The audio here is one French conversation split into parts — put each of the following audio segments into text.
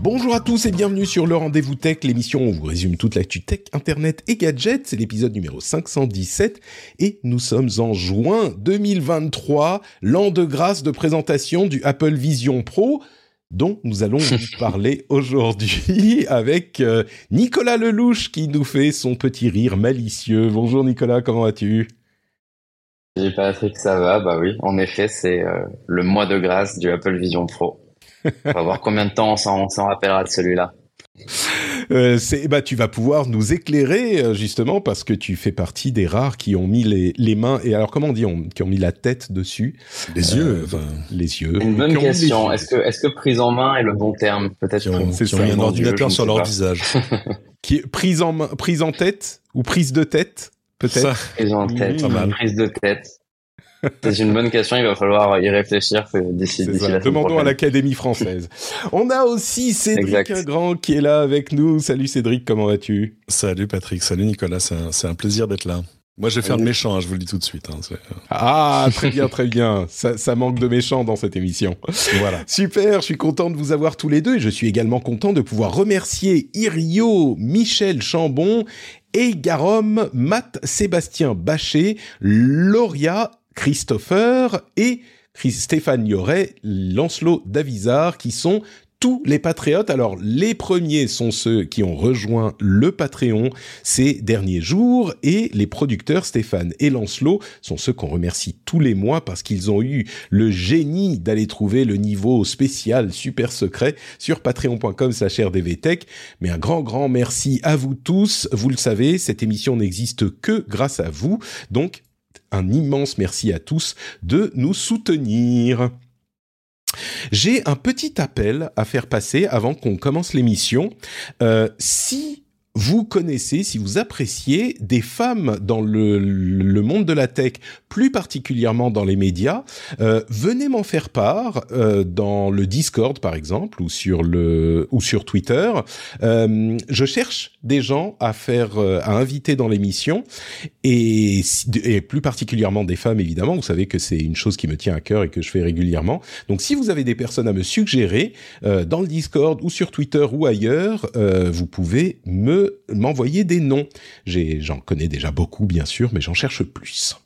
Bonjour à tous et bienvenue sur le Rendez-vous Tech, l'émission où on vous résume toute l'actu tech, internet et gadgets. C'est l'épisode numéro 517 et nous sommes en juin 2023, l'an de grâce de présentation du Apple Vision Pro dont nous allons vous parler aujourd'hui avec euh, Nicolas Lelouch qui nous fait son petit rire malicieux. Bonjour Nicolas, comment vas-tu? Salut Patrick, ça va? Bah oui, en effet, c'est euh, le mois de grâce du Apple Vision Pro. On va voir combien de temps on s'en rappellera de celui-là. Euh, bah tu vas pouvoir nous éclairer euh, justement parce que tu fais partie des rares qui ont mis les, les mains et alors comment on dit qui ont mis la tête dessus? Les yeux enfin, les yeux. Une bonne question. est-ce que est-ce que prise en main est le bon terme peut-être? Qui ont, qui ont mis un ordinateur sur leur visage. Qui est prise en main prise en tête ou prise de tête peut-être? Prise en tête. mmh. prise de tête c'est une bonne question, il va falloir y réfléchir d'ici la Demandons à l'Académie française. On a aussi Cédric Ingrand qui est là avec nous. Salut Cédric, comment vas-tu? Salut Patrick, salut Nicolas, c'est un, plaisir d'être là. Moi, je vais faire de méchant, hein, je vous le dis tout de suite. Hein, ah, très bien, très bien. Ça, ça, manque de méchants dans cette émission. Voilà. Super, je suis content de vous avoir tous les deux et je suis également content de pouvoir remercier Irio, Michel Chambon et Garom, Matt, Sébastien Bachet, Lauria Christopher et Stéphane Yoret, Lancelot Davizard, qui sont tous les patriotes. Alors, les premiers sont ceux qui ont rejoint le Patreon ces derniers jours et les producteurs Stéphane et Lancelot sont ceux qu'on remercie tous les mois parce qu'ils ont eu le génie d'aller trouver le niveau spécial super secret sur patreon.com slash rdvtech. Mais un grand, grand merci à vous tous. Vous le savez, cette émission n'existe que grâce à vous. Donc, un immense merci à tous de nous soutenir. J'ai un petit appel à faire passer avant qu'on commence l'émission. Euh, si vous connaissez, si vous appréciez des femmes dans le, le, monde de la tech, plus particulièrement dans les médias, euh, venez m'en faire part euh, dans le Discord par exemple ou sur le ou sur Twitter. Euh, je cherche des gens à faire euh, à inviter dans l'émission et, et plus particulièrement des femmes évidemment. Vous savez que c'est une chose qui me tient à cœur et que je fais régulièrement. Donc si vous avez des personnes à me suggérer euh, dans le Discord ou sur Twitter ou ailleurs, vous pouvez me m'envoyer des noms. J'en connais déjà beaucoup, bien sûr, mais j'en cherche plus.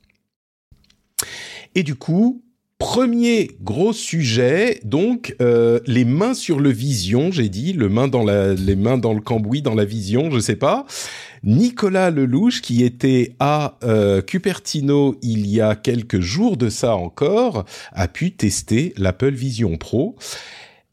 Et du coup, premier gros sujet, donc euh, les mains sur le vision, j'ai dit, le main dans les mains dans le cambouis, dans la vision, je sais pas. Nicolas Lelouch, qui était à euh, Cupertino il y a quelques jours de ça encore, a pu tester l'Apple Vision Pro.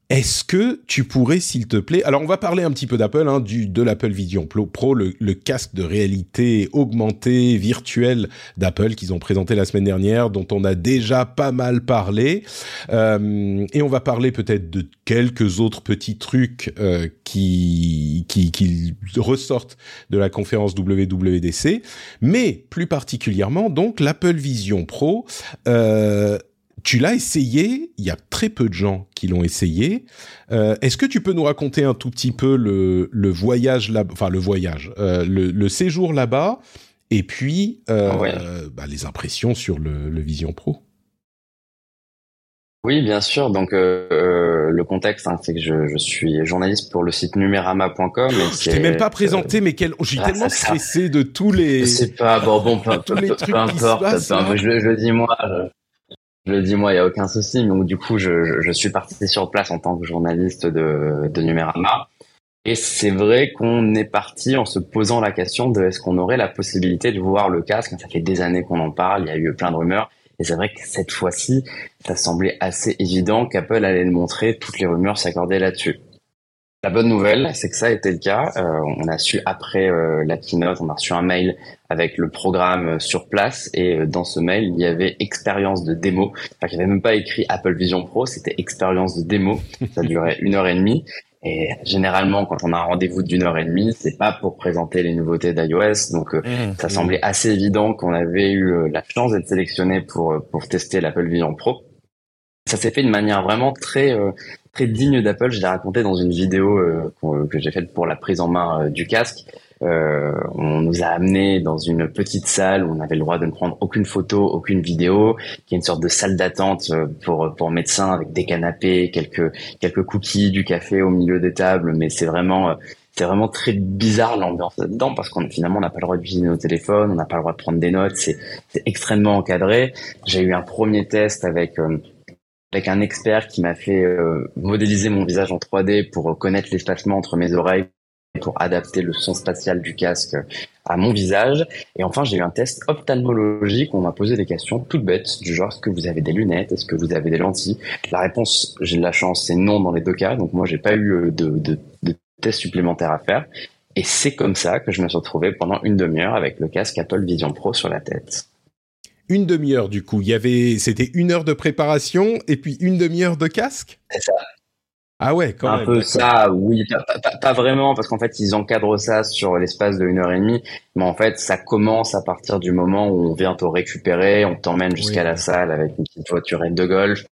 Est-ce que tu pourrais, s'il te plaît, alors on va parler un petit peu d'Apple, hein, du de l'Apple Vision Pro, le, casque de réalité augmentée virtuelle d'Apple qu'ils ont présenté la semaine dernière, dont on a déjà pas mal parlé, euh, et on va parler peut-être de quelques autres petits trucs euh, qui, qui qui ressortent de la conférence WWDC, mais plus particulièrement donc l'Apple Vision Pro. Euh, tu l'as essayé, il y a très peu de gens qui l'ont essayé. Euh, est-ce que tu peux nous raconter un tout petit peu le, le voyage là, enfin le voyage, euh, le, le, séjour là-bas, et puis euh, bah, les impressions sur le, le, Vision Pro? Oui, bien sûr. Donc euh, le contexte, hein, c'est que je, je, suis journaliste pour le site numérama.com. Je t'ai même pas présenté, mais quel... je suis ah, tellement stressé de tous les. C'est pas bon, bon, peu, tous les trucs peu importe. Hein. je, je, dis moi. Je le dis moi, il y a aucun souci. Donc du coup, je, je, suis parti sur place en tant que journaliste de, de Numérama. Et c'est vrai qu'on est parti en se posant la question de est-ce qu'on aurait la possibilité de voir le casque? Ça fait des années qu'on en parle, il y a eu plein de rumeurs. Et c'est vrai que cette fois-ci, ça semblait assez évident qu'Apple allait le montrer. Toutes les rumeurs s'accordaient là-dessus. La bonne nouvelle, c'est que ça a été le cas. Euh, on a su après euh, la keynote, on a reçu un mail avec le programme euh, sur place et dans ce mail, il y avait expérience de démo. Enfin, il n'y avait même pas écrit Apple Vision Pro, c'était expérience de démo. Ça durait une heure et demie. Et généralement, quand on a un rendez-vous d'une heure et demie, c'est pas pour présenter les nouveautés d'iOS. Donc, mmh, ça mmh. semblait assez évident qu'on avait eu la chance d'être sélectionné pour pour tester l'Apple Vision Pro. Ça s'est fait de manière vraiment très très digne d'Apple. Je l'ai raconté dans une vidéo euh, que j'ai faite pour la prise en main euh, du casque. Euh, on nous a amené dans une petite salle où on avait le droit de ne prendre aucune photo, aucune vidéo, qui est une sorte de salle d'attente pour pour médecins avec des canapés, quelques quelques cookies, du café au milieu des tables, mais c'est vraiment c'est vraiment très bizarre l'ambiance là-dedans parce qu'on finalement on n'a pas le droit d'utiliser nos téléphones, on n'a pas le droit de prendre des notes, c'est extrêmement encadré. J'ai eu un premier test avec avec un expert qui m'a fait euh, modéliser mon visage en 3D pour connaître l'espacement entre mes oreilles pour adapter le son spatial du casque à mon visage. Et enfin, j'ai eu un test ophtalmologique où on m'a posé des questions toutes bêtes, du genre est-ce que vous avez des lunettes, est-ce que vous avez des lentilles? La réponse, j'ai de la chance, c'est non dans les deux cas. Donc moi, j'ai pas eu euh, de, de, de test supplémentaire à faire. Et c'est comme ça que je me suis retrouvé pendant une demi-heure avec le casque Apple Vision Pro sur la tête une demi-heure du coup. Il y avait, c'était une heure de préparation et puis une demi-heure de casque? C'est ça. Ah ouais, quand même. Un peu ça, oui, pas, vraiment, parce qu'en fait, ils encadrent ça sur l'espace de une heure et demie, mais en fait, ça commence à partir du moment où on vient te récupérer, on t'emmène jusqu'à la salle avec une petite voiturette de golf.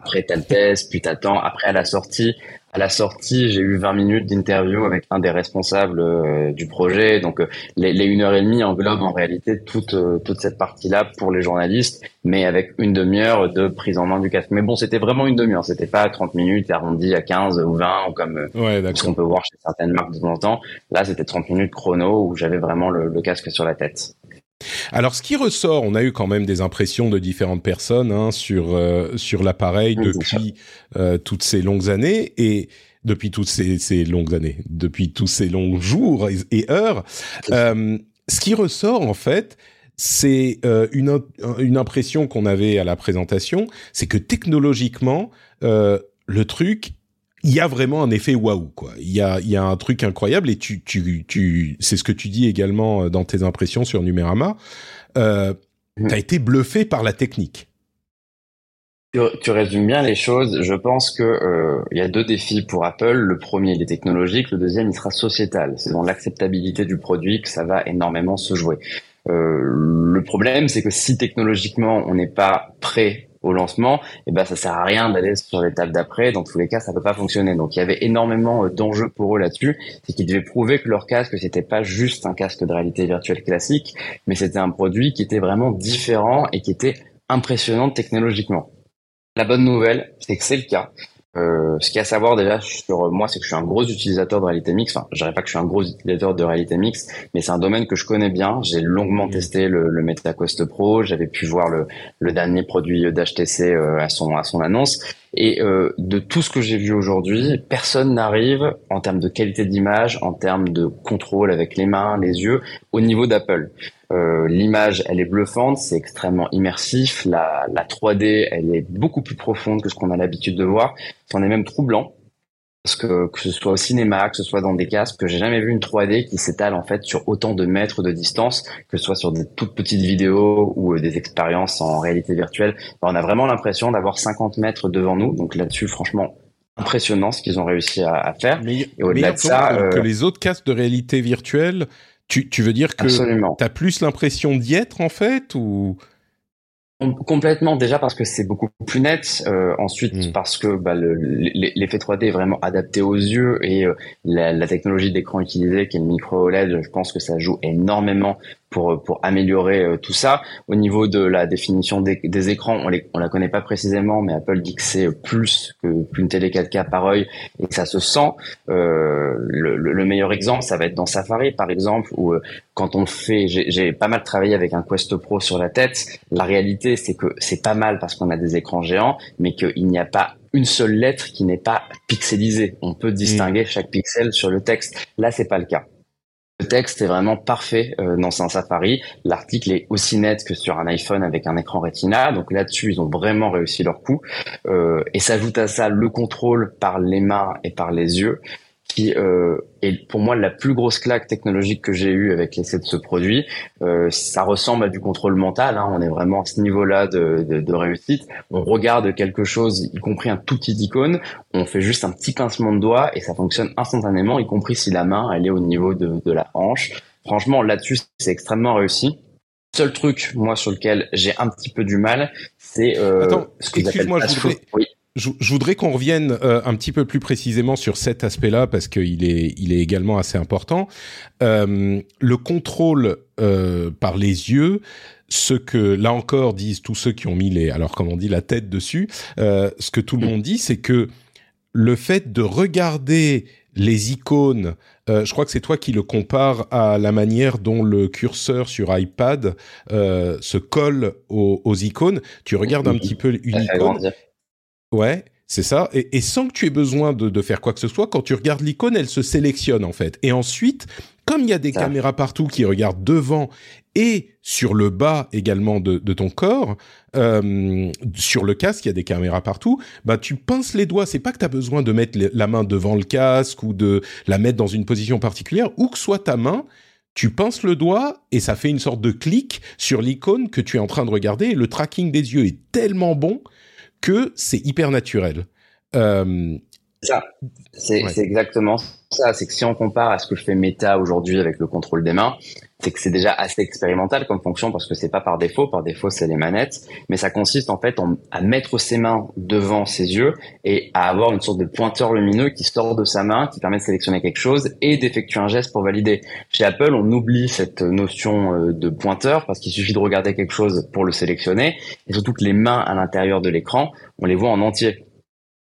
Après, t'as le test, puis t'attends. Après, à la sortie, à la sortie, j'ai eu 20 minutes d'interview avec un des responsables euh, du projet. Donc, euh, les, les une heure et demie englobent en réalité toute euh, toute cette partie-là pour les journalistes, mais avec une demi-heure de prise en main du casque. Mais bon, c'était vraiment une demi-heure. C'était pas 30 minutes arrondi à 15 ou 20 ou comme ce qu'on peut voir chez certaines marques de temps en temps. Là, c'était 30 minutes chrono où j'avais vraiment le, le casque sur la tête. Alors, ce qui ressort, on a eu quand même des impressions de différentes personnes hein, sur euh, sur l'appareil depuis euh, toutes ces longues années et depuis toutes ces, ces, longues années, depuis tous ces longs jours et, heures. Euh, ce qui ressort en fait, c'est une une impression qu'on avait à la présentation, c'est que technologiquement, le truc il y a vraiment un effet waouh quoi. Il y a il y a un truc incroyable et tu tu tu c'est ce que tu dis également euh, dans tes impressions sur Numérama. Euh, mmh. T'as été bluffé par la technique. Tu, tu, résumes bien les choses. Je pense que euh, il y a deux défis pour Apple. Le premier, il est technologique. Le deuxième, il sera sociétal. C'est dans l'acceptabilité du produit que ça va énormément se jouer. Euh, le problème, c'est que si technologiquement on n'est pas prêt au lancement, et eh ben ça sert à rien d'aller sur l'étape d'après. Dans tous les cas, ça peut pas fonctionner. Donc il y avait énormément euh, d'enjeux pour eux là-dessus, c'est qu'ils devaient prouver que leur casque c'était pas juste un casque de réalité virtuelle classique, mais c'était un produit qui était vraiment différent et qui était impressionnant technologiquement. La bonne nouvelle, c'est que c'est le cas. Euh, ce qu'il y a à savoir déjà sur moi, c'est que je suis un gros utilisateur de réalité mixte. Enfin, je dirais pas que je suis un gros utilisateur de réalité mixte, mais c'est un domaine que je connais bien. J'ai longuement mmh. testé le, le MetaQuest Pro. J'avais pu voir le, le dernier produit d'HTC euh, à son à son annonce. Et euh, de tout ce que j'ai vu aujourd'hui, personne n'arrive en termes de qualité d'image, en termes de contrôle avec les mains, les yeux, au niveau d'Apple. Euh, L'image, elle est bluffante, c'est extrêmement immersif. La, la 3D, elle est beaucoup plus profonde que ce qu'on a l'habitude de voir. C'en est même troublant. Parce que que ce soit au cinéma, que ce soit dans des casques, que j'ai jamais vu une 3D qui s'étale en fait sur autant de mètres de distance, que ce soit sur des toutes petites vidéos ou euh, des expériences en réalité virtuelle. on a vraiment l'impression d'avoir 50 mètres devant nous. Donc là-dessus, franchement, impressionnant ce qu'ils ont réussi à, faire. Mais, et au-delà de ça, que, euh, les autres casques de réalité virtuelle, tu, tu veux dire que tu as plus l'impression d'y être en fait ou? Complètement déjà parce que c'est beaucoup plus net. Euh, ensuite hmm. parce que bah, l'effet 3D est vraiment adapté aux yeux et euh, la, la, technologie d'écran utilisée qui est le micro OLED, je pense que ça joue énormément pour pour améliorer euh, tout ça. Au niveau de la définition des, des écrans, on les on la connaît pas précisément, mais Apple dit que c'est plus que qu'une télé 4K par œil et que ça se sent. Euh, le, le, meilleur exemple, ça va être dans Safari par exemple, où euh, quand on fait, j'ai pas mal travaillé avec un Quest Pro sur la tête. La réalité, c'est que c'est pas mal parce qu'on a des écrans géants, mais qu'il n'y a pas une seule lettre qui n'est pas pixelisée. On peut distinguer mmh. chaque pixel sur le texte. Là, c'est pas le cas. Le texte est vraiment parfait euh, dans un Safari. L'article est aussi net que sur un iPhone avec un écran Retina. Donc là-dessus, ils ont vraiment réussi leur coup. Euh, et s'ajoute à ça le contrôle par les mains et par les yeux qui euh, est pour moi la plus grosse claque technologique que j'ai eue avec l'essai de ce produit. Euh, ça ressemble à du contrôle mental. Hein. On est vraiment à ce niveau-là de, de, de, réussite. On regarde quelque chose, y compris un tout petit icône. On fait juste un petit pincement de doigt et ça fonctionne instantanément, y compris si la main elle est au niveau de, de la hanche. Franchement, là-dessus, c'est extrêmement réussi. Seul truc, moi, sur lequel j'ai un petit peu du mal, c'est euh, ce que excuse-moi, je voudrais, oui je, voudrais qu'on revienne euh, un petit peu plus précisément sur cet aspect-là parce qu'il est, il est également assez important. Euh, le contrôle euh, par les yeux, ce que là encore disent tous ceux qui ont mis les, alors comme on dit, la tête dessus, ce que tout le monde dit, c'est que le fait de regarder les icônes, je crois que c'est toi qui le compare à la manière dont le curseur sur iPad se colle aux, aux, icônes. Tu regardes un petit peu une icône Ouais, c'est ça. Et, et, sans que tu aies besoin de, de, faire quoi que ce soit, quand tu regardes l'icône, elle se sélectionne en fait. Et ensuite, comme il y a des caméras partout qui regardent devant et sur le bas également de, de ton corps, euh, sur le casque, il y a des caméras partout. Bah, tu pinces les doigts. C'est pas que tu as besoin de mettre la main devant le casque ou de la mettre dans une position particulière. Où que soit ta main, tu pinces le doigt et ça fait une sorte de clic sur l'icône que tu es en train de regarder. Et le tracking des yeux est tellement bon que c'est hyper naturel. Euh, ça, c'est exactement ça. C'est que si on compare à ce que fait Meta aujourd'hui avec le contrôle des mains, c'est que c'est déjà assez expérimental comme fonction parce que c'est pas par défaut. Par défaut, c'est les manettes, mais ça consiste en fait à mettre ses mains devant ses yeux et à avoir une sorte de pointeur lumineux qui sort de sa main, qui permet de sélectionner quelque chose et d'effectuer un geste pour valider. Chez Apple, on oublie cette notion euh, de pointeur parce qu'il suffit de regarder quelque chose pour le sélectionner et surtout que les mains à l'intérieur de l'écran, on les voit en entier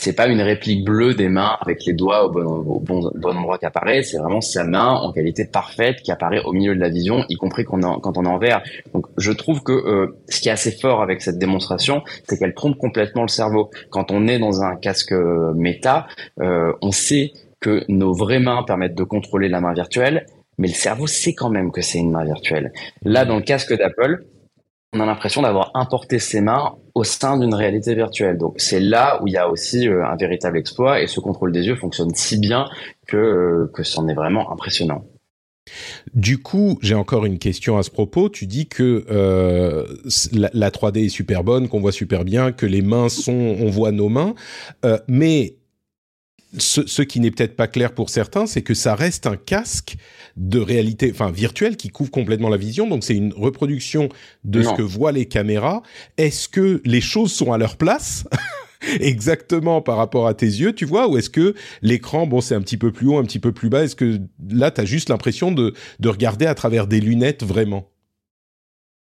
c'est pas une réplique bleue des mains avec les doigts au bon, endroit qui apparaît, c'est vraiment sa main en qualité parfaite qui apparaît au milieu de la vision, y compris quand on, quand on est en vert. Donc je trouve que euh, ce qui est assez fort avec cette démonstration, c'est qu'elle trompe complètement le cerveau. Quand on est dans un casque euh, méta, euh, on sait que nos vraies mains permettent de contrôler la main virtuelle, mais le cerveau sait quand même que c'est une main virtuelle. Là, dans le casque d'Apple, on a l'impression d'avoir importé ses mains au sein d'une réalité virtuelle. Donc c'est là où il y a aussi euh, un véritable exploit et ce contrôle des yeux fonctionne si bien que euh, que c'en est vraiment impressionnant. Du coup, j'ai encore une question à ce propos. Tu dis que euh, la, la, 3D est super bonne, qu'on voit super bien, que les mains sont, on voit nos mains, euh, mais ce, qui n'est peut-être pas clair pour certains, c'est que ça reste un casque de réalité, enfin virtuelle, qui couvre complètement la vision. Donc c'est une reproduction de ce que voient les caméras. Est-ce que les choses sont à leur place exactement par rapport à tes yeux, tu vois, ou est-ce que l'écran, bon, c'est un petit peu plus haut, un petit peu plus bas Est-ce que là, tu as juste l'impression de, de regarder à travers des lunettes vraiment?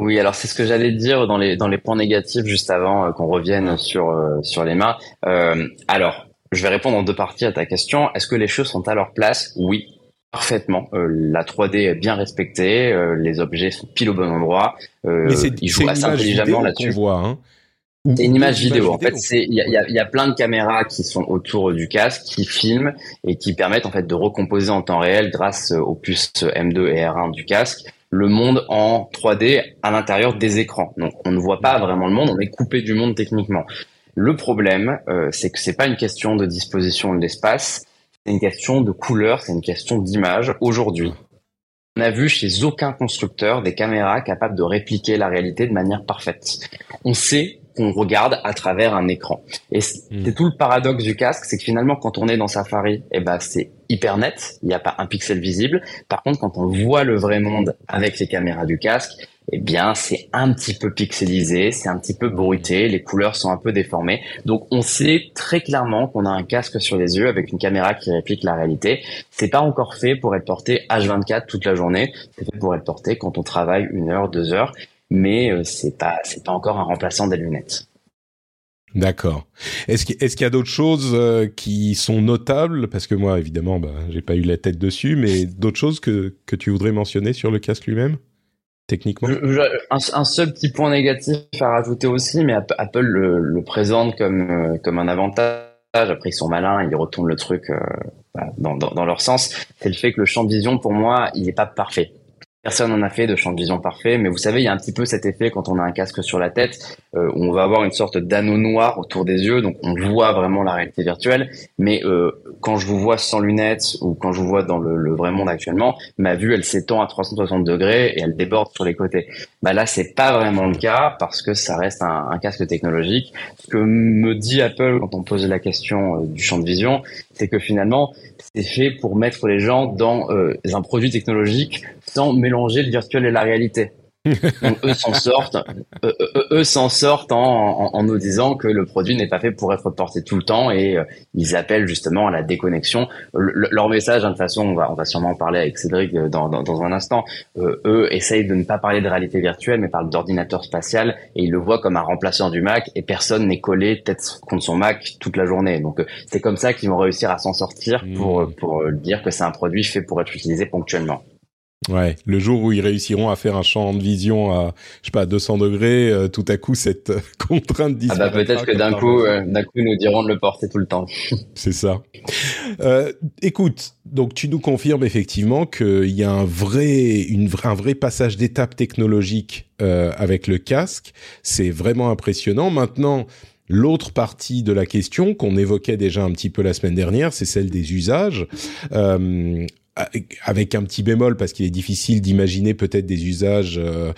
Oui, alors c'est ce que j'allais dire dans les dans les points négatifs juste avant euh, qu'on revienne sur euh, sur les mains. Euh, alors, je vais répondre en deux parties à ta question. Est-ce que les choses sont à leur place? Oui, parfaitement. Euh, la 3D est bien respectée, euh, les objets sont pile au bon endroit. Euh, Mais c'est, ils jouent assez intelligemment là-dessus. Hein. C'est une image vidéo. En fait, il y a, y, a, y a, plein de caméras qui sont autour du casque, qui filment et qui permettent en fait de recomposer en temps réel grâce aux puces M2 et R1 du casque le monde en 3D à l'intérieur des écrans. Donc on ne voit pas vraiment le monde, on est coupé du monde techniquement. Le problème, euh, c'est que c'est pas une question de disposition de l'espace, c'est une question de couleur, c'est une question d'image. Aujourd'hui, on a vu chez aucun constructeur des caméras capables de répliquer la réalité de manière parfaite. On sait qu'on regarde à travers un écran. Et hmm. c'est tout le paradoxe du casque, c'est que finalement, quand on est dans Safari, eh ben, c'est hyper net, il n'y a pas un pixel visible. Par contre, quand on voit le vrai monde avec les caméras du casque, eh bien, c'est un petit peu pixelisé, c'est un petit peu bruité, les couleurs sont un peu déformées. Donc, on sait très clairement qu'on a un casque sur les yeux avec une caméra qui réplique la réalité. C'est pas encore fait pour être porté H24 toute la journée. C'est fait pour être porté quand on travaille une heure, deux heures. Mais euh, c'est pas, c'est pas encore un remplaçant des lunettes. D'accord. Est-ce qu'il est y a d'autres choses euh, qui sont notables? Parce que moi, évidemment, bah, j'ai pas eu la tête dessus, mais d'autres choses que, que tu voudrais mentionner sur le casque lui-même techniquement? Un, seul petit point négatif à rajouter aussi, mais Apple le, présente comme, euh, comme un avantage. Après, ils sont malins, ils retournent le truc euh, bah, dans, dans, leur sens. C'est le fait que le champ de vision, pour moi, il n'est pas parfait. Personne n'en a fait de champ de vision parfait, mais vous savez, il y a un petit peu cet effet quand on a un casque sur la tête, euh, on va avoir une sorte d'anneau noir autour des yeux, donc on voit vraiment la réalité virtuelle. Mais euh, quand je vous vois sans lunettes ou quand je vous vois dans le, vrai monde actuellement, ma vue elle s'étend à 360 degrés et elle déborde sur les côtés. Bah là, c'est pas vraiment le cas parce que ça reste un, un casque technologique. Ce que me dit Apple quand on pose la question euh, du champ de vision, c'est que finalement, c'est fait pour mettre les gens dans euh, un produit technologique sans mélanger le virtuel et la réalité. Donc, eux s'en sortent, eux, s'en sortent en, en, nous disant que le produit n'est pas fait pour être porté tout le temps et euh, ils appellent justement à la déconnexion. leur message, hein, de toute façon, on va, on va sûrement en parler avec Cédric euh, dans, dans, dans un instant. Euh, eux essayent de ne pas parler de réalité virtuelle, mais parlent d'ordinateur spatial et ils le voient comme un remplaçant du Mac et personne n'est collé tête contre son Mac toute la journée. Donc c'est comme ça qu'ils vont réussir à s'en sortir pour, mmh. pour dire que c'est un produit fait pour être utilisé ponctuellement. Ouais, le jour où ils réussiront à faire un champ de vision à, je sais pas, à 200 degrés, euh, tout à coup cette euh, contrainte Ah bah peut-être que d'un coup, euh, d'un coup, nous diront de le porter tout le temps. C'est ça. écoute, donc tu nous confirmes effectivement qu'il y a un vrai, une, un vrai passage d'étape technologique avec le casque. C'est vraiment impressionnant. Maintenant. L'autre partie de la question qu'on évoquait déjà un petit peu la semaine dernière, c'est celle des usages. Euh, avec un petit bémol parce qu'il est difficile d'imaginer peut-être des usages euh,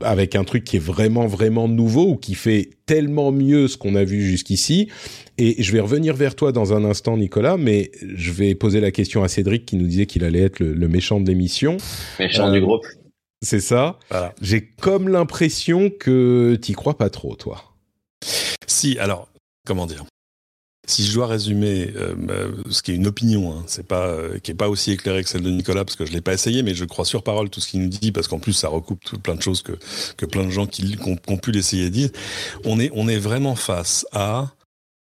avec un truc qui est vraiment vraiment nouveau ou qui fait tellement mieux ce qu'on a vu jusqu'ici. Et je vais revenir vers toi dans un instant, Nicolas, mais je vais poser la question à Cédric qui nous disait qu'il allait être le, méchant de l'émission. Méchant du euh, groupe. C'est ça. J'ai comme l'impression que t'y crois pas trop, toi. Si, alors, comment dire? Si je dois résumer, euh, ce qui est une opinion, hein, c'est pas euh, qui est pas aussi éclairée que celle de Nicolas parce que je l'ai pas essayé, mais je crois sur parole tout ce qu'il nous dit parce qu'en plus ça recoupe tout, plein de choses que que plein de gens qui, ont, pu l'essayer disent. On est on est vraiment face à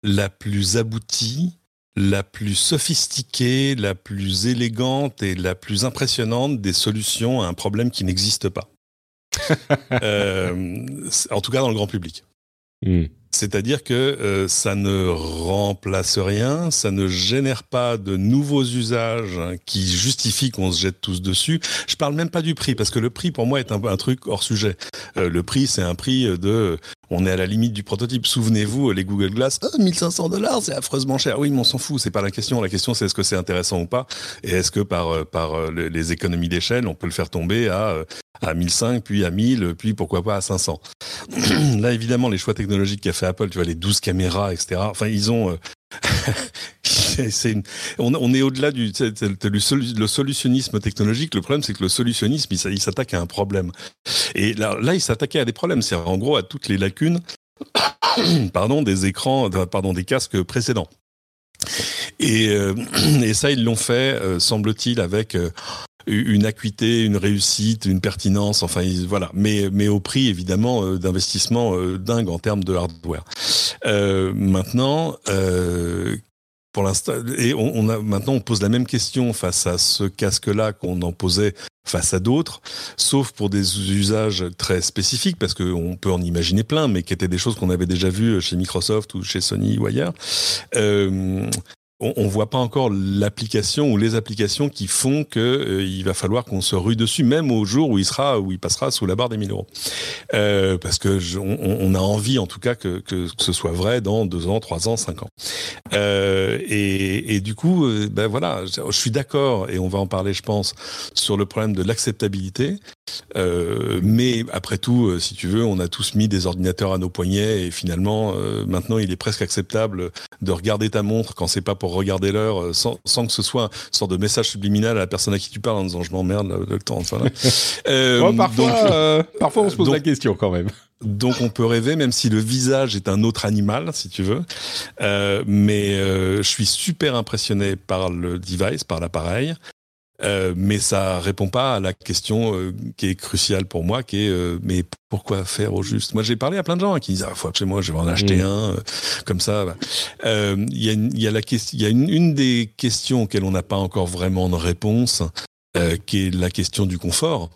la plus aboutie, la plus sophistiquée, la plus élégante et la plus impressionnante des solutions à un problème qui n'existe pas. euh, en tout cas dans le grand public. Hmm. C'est-à-dire que euh, ça ne remplace rien, ça ne génère pas de nouveaux usages qui justifient qu'on se jette tous dessus. Je parle même pas du prix, parce que le prix pour moi est un, un truc hors sujet. Euh, le prix, c'est un prix de on est à la limite du prototype. Souvenez-vous, les Google Glass, 1500 dollars, c'est affreusement cher. Oui, mais on s'en fout, c'est pas la question. La question, c'est est-ce que c'est intéressant ou pas, et est-ce que par euh, euh, les économies d'échelle, on peut le faire tomber à euh, à 1005, puis à 1000, puis pourquoi pas à 500. Là, évidemment, les choix technologiques qu'a fait Apple, tu vois, les 12 caméras, etc. Enfin, ils ont on, est au-delà du le, solutionnisme technologique. Le problème, c'est que le solutionnisme, il, s'attaque à un problème. Et là, il s'attaquait à des problèmes. C'est en gros à toutes les lacunes, pardon, des écrans, pardon, des casques précédents. Et, euh, ça, ils l'ont fait, euh, semble-t-il, avec euh, une acuité, une réussite, une pertinence, enfin voilà, mais au prix évidemment d'investissement dingue en termes de hardware. maintenant, pour l'instant, et on, a maintenant on pose la même question face à ce casque-là qu'on en posait face à d'autres, sauf pour des usages très spécifiques, parce qu'on peut en imaginer plein, mais qui étaient des choses qu'on avait déjà vues chez Microsoft ou chez Sony ou ailleurs. Euh, on, ne voit pas encore l'application ou les applications qui font que euh, il va falloir qu'on se rue dessus, même au jour où il sera, où il passera sous la barre des 1000 euros. Euh, parce que on, a envie, en tout cas, que, que, ce soit vrai dans deux ans, trois ans, cinq ans. Euh, et, du coup, ben voilà, je suis d'accord, et on va en parler, je pense, sur le problème de l'acceptabilité. Mais après tout, si tu veux, on a tous mis des ordinateurs à nos poignets, et finalement, maintenant, il est presque acceptable de regarder ta montre quand c'est pas pour regarder l'heure euh, sans, sans, que ce soit une sorte de message subliminal à la personne à qui tu parles en disant je m'emmerde le, temps. Enfin, euh, parfois, euh, parfois on se pose la question quand même. Donc on peut rêver, même si le visage est un autre animal, si tu veux. Euh, mais euh, je suis super impressionné par le device, par l'appareil. Euh, mais ça répond pas à la question euh, qui est cruciale pour moi, qui est euh, mais pourquoi faire au juste? Moi, j'ai parlé à plein de gens hein, qui disent ah, faut chez moi, je vais en acheter mmh. un comme ça. Bah. Il y, a une, y a la question, il y a une, une, des questions auxquelles on n'a pas encore vraiment de réponse, qui est la question du confort.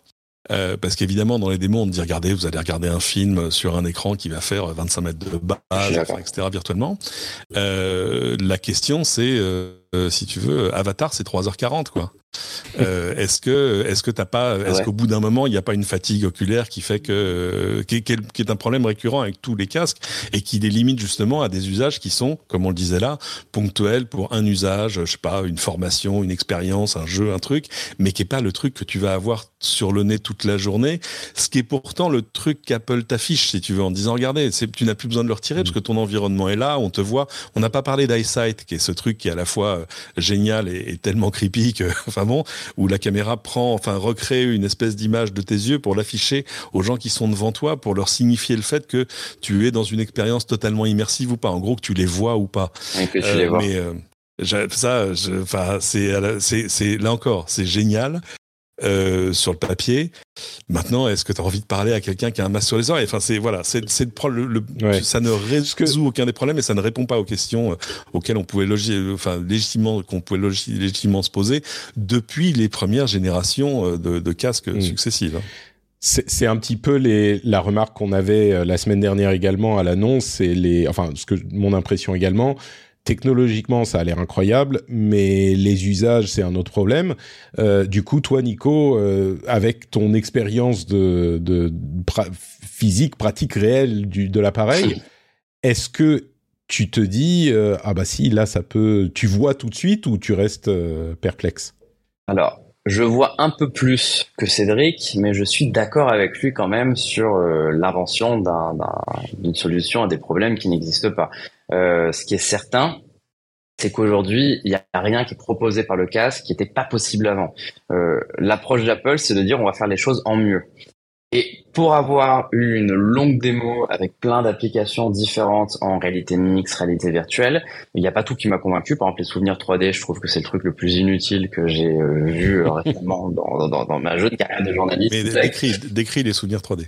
Euh, parce qu'évidemment, dans les démos, on dit regardez, vous allez regarder un film sur un écran qui va faire 25 mètres de base, etc. virtuellement. Euh, la question, c'est si tu veux, Avatar, c'est 3h40, quoi. Euh, est-ce que est-ce que t'as pas est-ce qu'au bout d'un moment il n'y a pas une fatigue oculaire qui fait que qui, est un problème récurrent avec tous les casques et qui les limite justement à des usages qui sont comme on le disait là ponctuels pour un usage je sais pas une formation une expérience un jeu un truc mais qui est pas le truc que tu vas avoir sur le nez toute la journée ce qui est pourtant le truc qu'Apple t'affiche si tu veux en disant regardez tu n'as plus besoin de le retirer parce que ton environnement est là on te voit. On n'a pas parlé d'EyeSight qui est ce truc qui est à la fois euh, génial et, et tellement creepy que enfin où la caméra prend, enfin recrée une espèce d'image de tes yeux pour l'afficher aux gens qui sont devant toi, pour leur signifier le fait que tu es dans une expérience totalement immersive ou pas. En gros, que tu les vois ou pas. que tu les vois. Euh, mais ça, enfin, c'est, c'est, là encore, c'est génial. Euh, sur le papier. Maintenant, est-ce que tu as envie de parler à quelqu'un qui a un masque sur les oreilles? Enfin, c'est voilà, c'est le, le, ça ne résout aucun des problèmes et ça ne répond pas aux questions euh, auxquelles on pouvait enfin légitimement qu'on pouvait légitimement se poser depuis les premières générations euh, de, de casques mm. successives. Hein. C'est un petit peu les, la remarque qu'on avait la semaine dernière également à l'annonce et les, enfin, ce que mon impression également, technologiquement, ça a l'air incroyable, mais les usages, c'est un autre problème. Euh, du coup, toi, Nico, euh, avec ton expérience de, physique, pratique réelle du, de l'appareil, est-ce que tu te dis euh, ah bah si là ça peut, tu vois tout de suite ou tu restes perplexe? Alors, je vois un peu plus que Cédric, mais je suis d'accord avec lui quand même sur l'invention d'une solution à des problèmes qui n'existent pas. Euh, ce qui est certain, c'est qu'aujourd'hui, il n'y a rien qui est proposé par le casque qui n'était pas possible avant. Euh, L'approche d'Apple, c'est de dire on va faire les choses en mieux. Et pour avoir eu une longue démo avec plein d'applications différentes en réalité mixte, réalité virtuelle, il n'y a pas tout qui m'a convaincu. Par exemple, les souvenirs 3D, je trouve que c'est le truc le plus inutile que j'ai euh, vu euh, récemment dans, dans, dans, ma jeune carrière de journaliste. Mais décris, décris les souvenirs 3D.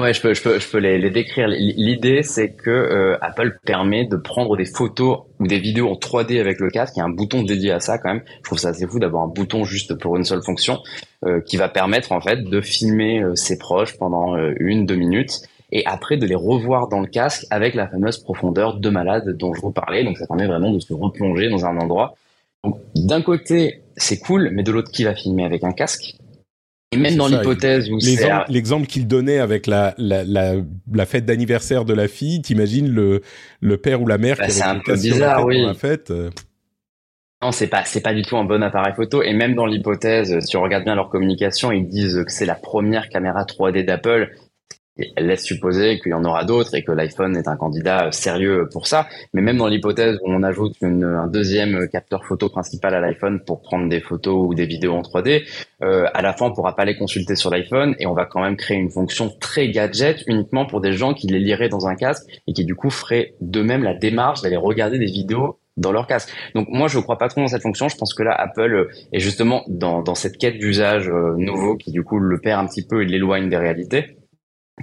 Ouais, je peux, je peux, je peux les, les décrire. L'idée, c'est que euh, Apple permet de prendre des photos ou des vidéos en 3D avec le casque. Il y a un bouton dédié à ça quand même. Je trouve ça assez fou d'avoir un bouton juste pour une seule fonction euh, qui va permettre en fait de filmer euh, ses proches pendant une, deux minutes et après de les revoir dans le casque avec la fameuse profondeur de malade dont je vous parlais. Donc ça permet vraiment de se replonger dans un endroit. D'un côté, c'est cool, mais de l'autre, qui va filmer avec un casque? Et même dans l'hypothèse où l'exemple qu'il donnait avec la la, la, la fête d'anniversaire de la fille, t'imagines le le père ou la mère bah, qui c'est un peu bizarre, oui. La fête. Euh. Non, c'est pas c'est pas du tout un bon appareil photo. Et même dans l'hypothèse, si on regarde bien leur communication, ils disent que c'est la première caméra 3D d'Apple elle laisse supposer qu'il y en aura d'autres et que l'iPhone est un candidat euh, sérieux pour ça. Mais même dans l'hypothèse où on ajoute un deuxième capteur photo principal à l'iPhone pour prendre des photos ou des vidéos en 3D, euh, à la fin on pourra pas les consulter sur l'iPhone et on va quand même créer une fonction très gadget uniquement pour des gens qui les liraient dans un casque et qui du coup feraient de même la démarche d'aller regarder des vidéos dans leur casque. Donc moi je crois pas trop dans cette fonction. Je pense que là Apple euh, est justement dans, dans cette quête d'usage nouveau qui du coup le perd un petit peu et l'éloigne des réalités.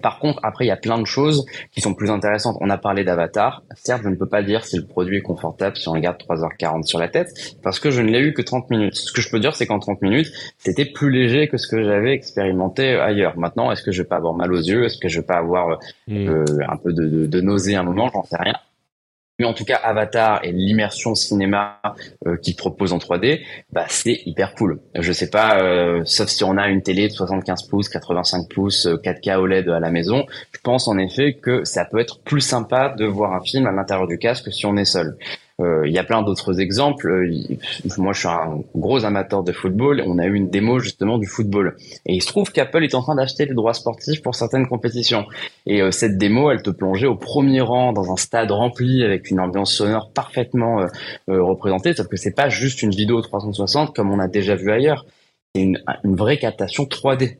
Par contre, après, il y a plein de choses qui sont plus intéressantes. On a parlé d'Avatar. Certes, je ne peux pas dire si le produit est confortable si on regarde 3h40 sur la tête, parce que je ne l'ai eu que 30 minutes. Ce que je peux dire, c'est qu'en 30 minutes, c'était plus léger que ce que j'avais expérimenté ailleurs. Maintenant, est-ce que je vais pas avoir mal aux yeux? Est-ce que je vais pas avoir hmm. euh, un peu de, de, de nausée à un moment? J'en sais rien. Mais en tout cas, Avatar et l'immersion cinéma euh, qu'il propose en 3D, bah, c'est hyper cool. Je sais pas, euh, sauf si on a une télé de 75 pouces, 85 pouces, 4K euh, OLED à la maison, je pense en effet que ça peut être plus sympa de voir un film à l'intérieur du casque si on est seul. Euh, il y a plein d'autres exemples. Euh, moi, je suis un gros amateur de football. On a eu une démo justement du football. Et il se trouve qu'Apple est en train d'acheter les droits sportifs pour certaines compétitions. Et euh, cette démo, elle te plongeait au premier rang dans un stade rempli avec une ambiance sonore parfaitement représentée. Sauf que c'est pas juste une vidéo 360 comme on a déjà vu ailleurs. C'est une, une vraie captation 3D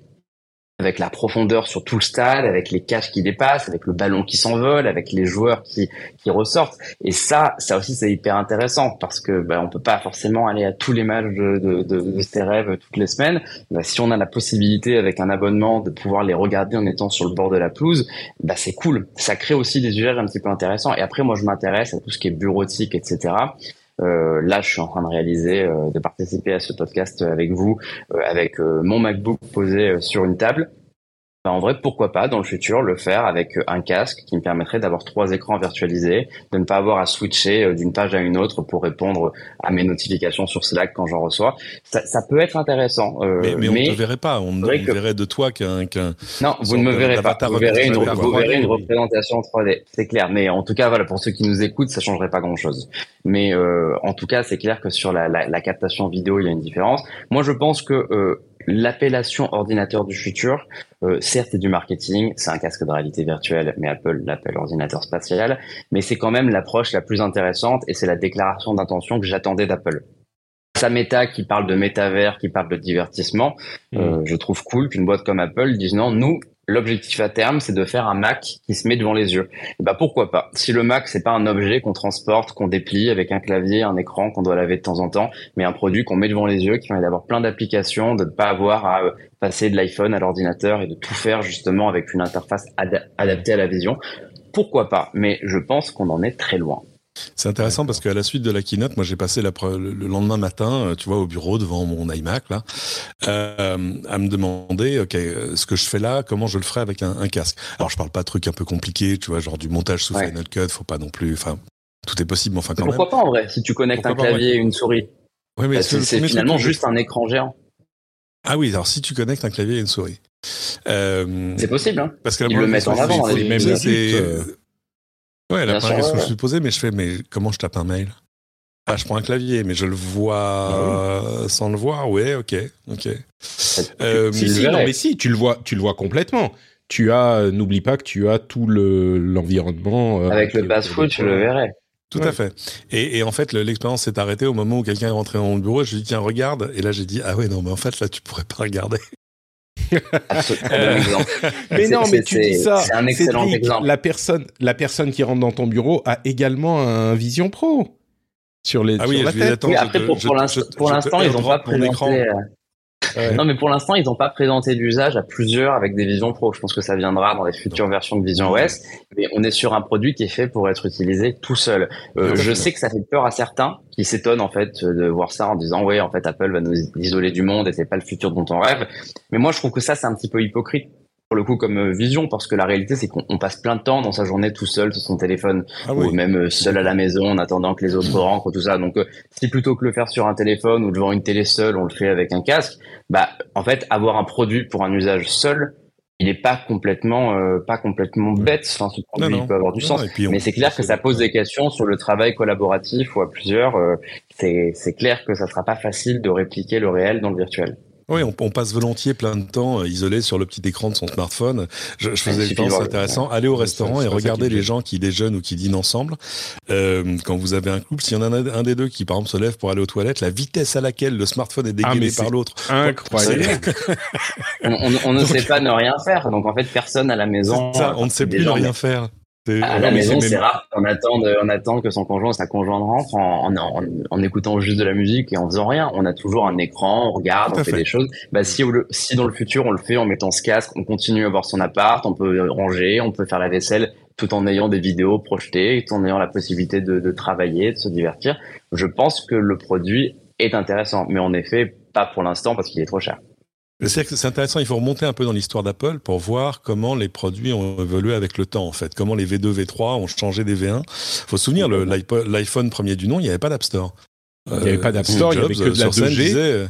avec la profondeur sur tout le stade, avec les caches qui dépassent, avec le ballon qui s'envole, avec les joueurs qui, qui ressortent. Et ça, ça aussi, c'est hyper intéressant parce que bah, on peut pas forcément aller à tous les matchs de, de, de, ses rêves toutes les semaines. Bah, si on a la possibilité avec un abonnement de pouvoir les regarder en étant sur le bord de la pelouse, bah, c'est cool. Ça crée aussi des usages un petit peu intéressants. Et après, moi, je m'intéresse à tout ce qui est bureautique, etc. Euh, là, je suis en train de réaliser, euh, de participer à ce podcast avec vous, euh, avec mon MacBook posé sur une table. Bah, en vrai, pourquoi pas dans le futur le faire avec un casque qui me permettrait d'avoir trois écrans virtualisés, de ne pas avoir à switcher euh, d'une page à une autre pour répondre à mes notifications sur Slack quand j'en reçois. Ça, ça, peut être intéressant. Euh, mais, on ne te verrait pas, on, verrait de toi qu'un... non, vous ne me verrez pas. Vous verrez une, vous verrez une représentation 3D, c'est clair. Mais en tout cas, voilà, pour ceux qui nous écoutent, ça changerait pas grand-chose. Mais euh, en tout cas, c'est clair que sur la, la, la, captation vidéo, il y a une différence. Moi, je pense que euh, l'appellation ordinateur du futur, euh, certes, c'est du marketing, c'est un casque de réalité virtuelle, mais Apple l'appelle ordinateur spatial, mais c'est quand même l'approche la plus intéressante et c'est la déclaration d'intention que j'attendais d'Apple. Sa méta qui parle de métavers, qui parle de divertissement, euh, mmh. je trouve cool qu'une boîte comme Apple dise non, nous, l'objectif à terme, c'est de faire un Mac qui se met devant les yeux. bah pourquoi pas? Si le Mac c'est pas un objet qu'on transporte, qu'on déplie avec un clavier, un écran qu'on doit laver de temps en temps, mais un produit qu'on met devant les yeux, qui permet d'avoir plein d'applications, de ne pas avoir à euh, passer de l'iPhone à l'ordinateur et de tout faire justement avec une interface adaptée à la vision. Pourquoi pas? Mais je pense qu'on en est très loin. C'est intéressant parce qu'à la suite de la keynote, moi j'ai passé la, le, lendemain matin, euh, tu vois, au bureau devant mon iMac là, euh, à me demander, ok, ce que je fais là, comment je le ferai avec un, casque? Alors je parle pas de trucs un peu compliqués, tu vois, genre du montage sous Final Cut, faut pas non plus, enfin, tout est possible, mais enfin quand pourquoi même. Pourquoi pas en vrai, si tu connectes un clavier et une souris Oui, mais c'est finalement juste un écran géant. Ah oui, alors si tu connectes un clavier et une souris. Euh, c'est possible, hein. Parce que Ils le mettent en avant. Les Ouais, la première question que je me suis posée, mais je fais, mais comment je tape un mail? Ah, je prends un clavier, mais je le vois ah sans le voir. Ouais, ok, ok. Euh, si, si, non, mais si, tu le vois, tu le vois complètement. Tu as, n'oublie pas que tu as tout le l'environnement. Euh, Avec le pass-foot, tu le verrais. Tout à fait. Et, et en fait, l'expérience s'est arrêtée au moment où quelqu'un est rentré dans le bureau. Je lui ai dit tiens regarde. Et là j'ai dit ah ouais non mais en fait là tu pourrais pas regarder. mais non, mais tu dis ça. C'est un excellent exemple. La personne, la personne qui rentre dans ton bureau a également un Vision Pro sur les. Ah oui, sur la tête. après, pour, pour l'instant, ils n'ont pas présenté. Non, mais pour l'instant, ils n'ont pas présenté d'usage à plusieurs avec des Vision Pro. Je pense que ça viendra dans les futures versions de Vision OS. Mais on est sur un produit qui est fait pour être utilisé tout seul. Euh, je sais que ça fait peur à certains qui s'étonnent en fait de voir ça en disant ouais, en fait, Apple va nous isoler du monde et c'est pas le futur dont on rêve. Mais moi, je trouve que ça, c'est un petit peu hypocrite pour le coup comme euh, vision parce que la réalité c'est qu'on passe plein de temps dans sa journée tout seul sur son téléphone ah ou même euh, seul à la maison en attendant que les autres rentrent tout ça. Donc euh, si plutôt que le faire sur un téléphone ou devant une télé seule on le fait avec un casque bah en fait avoir un produit pour un usage seul il est pas complètement pas complètement bête. Enfin ce produit peut avoir du sens. mais c'est clair que ça pose des questions sur le travail collaboratif ou à plusieurs c'est c'est clair que ça sera pas facile de répliquer le réel dans le virtuel oui, on, on, passe volontiers plein de temps euh, isolé sur le petit écran de son smartphone. Je, je faisais le temps, c'est intéressant. Aller au restaurant et regarder les gens qui déjeunent ou qui dînent ensemble. Euh, quand vous avez un couple, s'il y en a un, des deux qui, par exemple, se lève pour aller aux toilettes, la vitesse à laquelle le smartphone est ah, dégainé par l'autre. Incroyable. on, on, ne sait pas ne rien faire. Donc, en fait, personne à la maison. Ça, on ne sait plus ne rien faire. À la maison, c'est rare. On attend, on attend que son conjoint, sa conjointe rentre en, en, en, écoutant juste de la musique et en faisant rien. On a toujours un écran, on regarde, on fait, des choses. Bah, si, si dans le futur on le fait en mettant ce casque, on continue à voir son appart, on peut ranger, on peut faire la vaisselle tout en ayant des vidéos projetées, tout en ayant la possibilité de, de travailler, de se divertir. Je pense que le produit est intéressant, mais en effet, pas pour l'instant parce qu'il est trop cher. C'est intéressant, il faut remonter un peu dans l'histoire d'Apple pour voir comment les produits ont évolué avec le temps, en fait. Comment les V2, V3 ont changé des V1. Il faut se souvenir, l'iPhone premier du nom, il n'y avait pas d'App Store. Il n'y avait pas d'App Store, il n'y avait que de la 2G.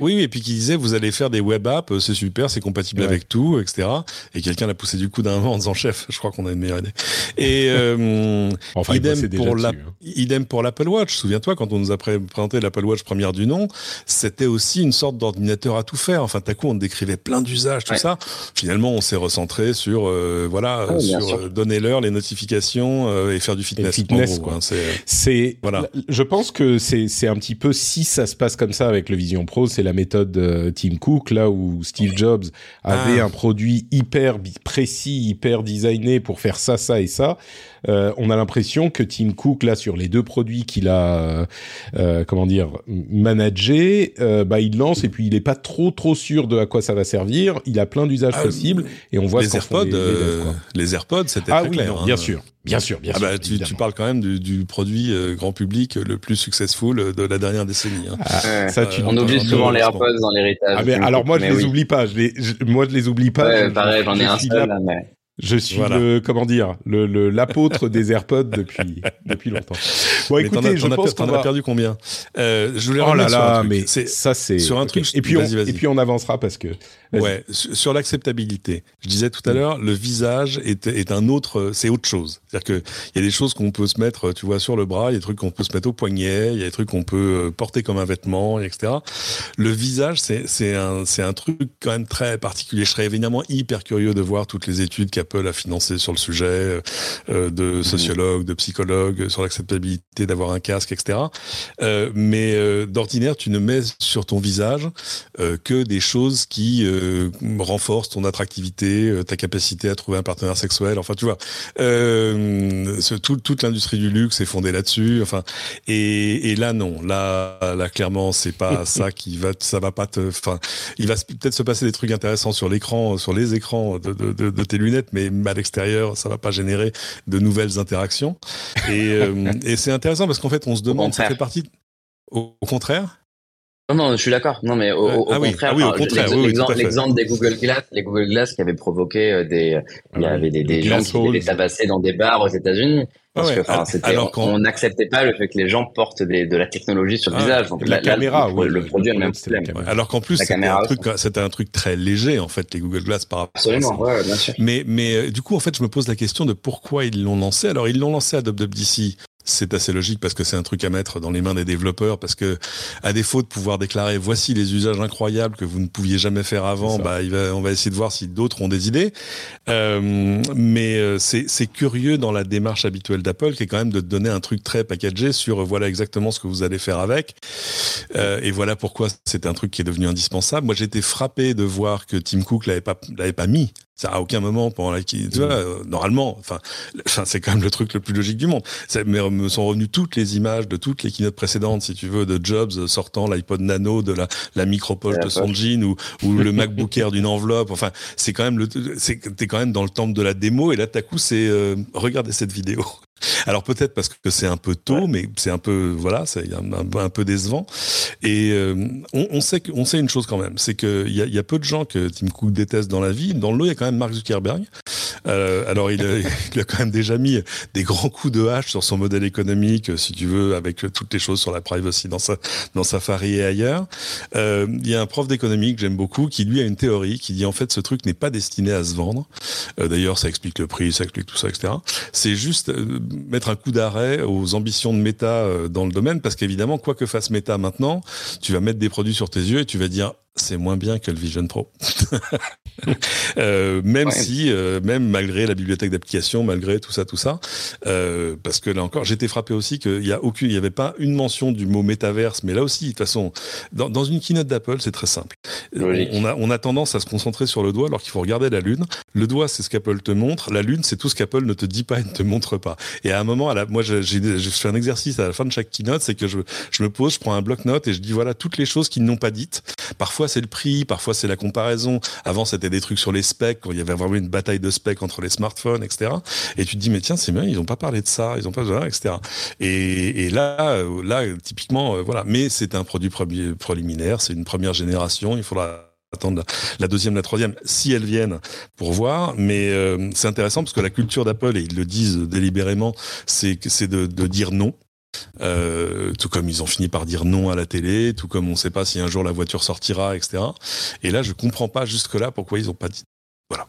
Oui, et puis qui disait vous allez faire des web apps, c'est super, c'est compatible avec tout, etc. Et quelqu'un l'a poussé du coup d'un moment en disant chef, je crois qu'on a une meilleure idée. Et euh, enfin, idem, pour la, hein. idem pour l'Apple Watch. Souviens-toi quand on nous a présenté l'Apple Watch première du nom, c'était aussi une sorte d'ordinateur à tout faire. Enfin, à coup on décrivait plein d'usages, tout ça. Finalement, on s'est recentré sur euh, voilà, oh, sur euh, donner l'heure, les notifications euh, et faire du fitness. fitness quoi. C'est voilà. Je pense que c'est c'est un petit peu si ça se passe comme ça avec le Vision Pro, c'est la méthode euh, Tim Cook, là où Steve Jobs avait ah. un produit hyper précis, hyper designé pour faire ça, ça et ça. Euh, on a l'impression que Tim Cook, là, sur les deux produits qu'il a, euh, comment dire, managé, bah, il lance et puis il n'est pas trop, trop sûr de à quoi ça va servir. Il a plein d'usages ah, possibles et on voit les AirPods, les, AirPods, c'était ah très oui, clair. bien hein. sûr. Bien sûr, bien ah sûr. Bah, tu, tu, parles quand même du, du produit euh, grand public le plus successful de la dernière décennie. Hein. Ah, ça, tu on oublie souvent les AirPods dans l'héritage. Ah, mais alors moi, je les oui. oublie pas. Je les, je, moi, je les oublie pas. Ouais, pareil, j'en ai un seul. Là, mais... Je suis voilà. le comment dire le l'apôtre des AirPods depuis depuis longtemps. Bon, mais écoutez, je pense qu'on va... as perdu combien? Euh, Je voulais oh là là, mais ça c'est sur un okay. truc. Et puis on, et puis on avancera parce que ouais sur l'acceptabilité. Je disais tout à l'heure, le visage est est un autre, c'est autre chose. C'est-à-dire que il y a des choses qu'on peut se mettre, tu vois, sur le bras, il y a des trucs qu'on peut se mettre au poignet, il y a des trucs qu'on peut porter comme un vêtement, etc. Le visage, c'est c'est un c'est un truc quand même très particulier. Je serais évidemment hyper curieux de voir toutes les études qu'Apple a financées sur le sujet, euh, de sociologues, de psychologues, sur l'acceptabilité d'avoir un casque, etc. Euh, mais euh, d'ordinaire, tu ne mets sur ton visage euh, que des choses qui euh, renforcent ton attractivité, euh, ta capacité à trouver un partenaire sexuel. Enfin, tu vois, ce, tout, toute l'industrie du luxe est fondée là-dessus. Enfin, et, et, là, non, là, là, clairement, c'est pas ça qui va, ça va pas te. Enfin, il va peut-être se passer des trucs intéressants sur l'écran, sur les écrans de, de, de, de tes lunettes, mais à l'extérieur ça va pas générer de nouvelles interactions. Et, euh, et c'est intéressant parce qu'en fait, on se demande, ça fait partie. Au, au contraire? Non, non, je suis d'accord. Non, mais au, au ah contraire, oui, ah oui, contraire l'exemple, oui, des Google Glass, les Google Glass qui avaient provoqué euh, des, il y avait des, des gens qui étaient tabassés dans des bars aux États-Unis. Parce ouais, que, enfin, c'était, on, n'acceptait pas le fait que les gens portent des, de la technologie sur le ah, visage. Donc, la, la caméra, le, oui, le, produit même problème. Alors qu'en plus, c'était un, truc, c'était un truc très léger, en fait, les Google Glass par rapport Absolument, à ça. Ouais, bien sûr. Mais, mais, du coup, en fait, je me pose la question de pourquoi ils l'ont lancé. Alors, ils l'ont lancé à WWDC c'est assez logique parce que c'est un truc à mettre dans les mains des développeurs parce que à défaut de pouvoir déclarer voici les usages incroyables que vous ne pouviez jamais faire avant bah il va, on va essayer de voir si d'autres ont des idées. Euh, mais c'est c'est curieux dans la démarche habituelle d'Apple qui est quand même de te donner un truc très packagé sur voilà exactement ce que vous allez faire avec. Euh, et voilà pourquoi c'est un truc qui est devenu indispensable. Moi j'étais frappé de voir que Tim Cook l'avait pas l'avait pas mis ça à aucun moment pendant la tu vois, euh, normalement enfin enfin c'est quand même le truc le plus logique du monde. Ça mais me sont revenues toutes les images de toutes les keynotes précédentes si tu veux de Jobs sortant l'iPod Nano de la la micro poche de son jean ou ou le MacBook Air d'une enveloppe. Enfin c'est quand même le c'est t'es quand même dans le temple de la démo et là tout coup c'est euh, regardez cette vidéo alors peut-être parce que c'est un peu tôt, ouais. mais c'est un peu voilà, c'est un, un, un, peu décevant. Et euh, on, on, sait on sait une chose quand même, c'est qu'il y a, y a peu de gens que Tim Cook déteste dans la vie. Dans le lot, il y a quand même Mark Zuckerberg. Euh, alors il a, il a, quand même déjà mis des grands coups de hache sur son modèle économique, si tu veux, avec toutes les choses sur la privacy dans sa dans Safari et ailleurs. Euh, il y a un prof d'économie que j'aime beaucoup qui lui a une théorie qui dit en fait ce truc n'est pas destiné à se vendre. Euh, D'ailleurs, ça explique le prix, ça explique tout ça, etc. C'est juste mettre un coup d'arrêt aux ambitions de Meta dans le domaine, parce qu'évidemment, quoi que fasse Meta maintenant, tu vas mettre des produits sur tes yeux et tu vas dire c'est moins bien que le Vision Pro. euh, même ouais. si, euh, même malgré la bibliothèque d'applications, malgré tout ça, tout ça, euh, parce que là encore, j'étais frappé aussi qu'il y a aucune, il y avait pas une mention du mot métaverse, mais là aussi, de toute façon, dans, dans une keynote d'Apple, c'est très simple. Oui. On, a, on a tendance à se concentrer sur le doigt alors qu'il faut regarder la lune. Le doigt, c'est ce qu'Apple te montre. La lune, c'est tout ce qu'Apple ne te dit pas et ne te montre pas. Et à un moment, à la, moi, j'ai fait un exercice à la fin de chaque keynote, c'est que je, je me pose, je prends un bloc-notes et je dis voilà toutes les choses qu'ils n'ont pas dites. Parfois, c'est le prix, parfois c'est la comparaison. Avant, c'était des trucs sur les specs, il y avait vraiment une bataille de specs entre les smartphones, etc. Et tu te dis, mais tiens, c'est bien, ils n'ont pas parlé de ça, ils n'ont pas de etc. Et, et là, là, typiquement, euh, voilà. Mais c'est un produit préliminaire, c'est une première génération, il faudra attendre la deuxième, la troisième, si elles viennent pour voir. Mais euh, c'est intéressant parce que la culture d'Apple, et ils le disent délibérément, c'est de, de dire non. Euh, tout comme ils ont fini par dire non à la télé, tout comme on ne sait pas si un jour la voiture sortira, etc. Et là, je comprends pas jusque-là pourquoi ils n'ont pas dit. Voilà.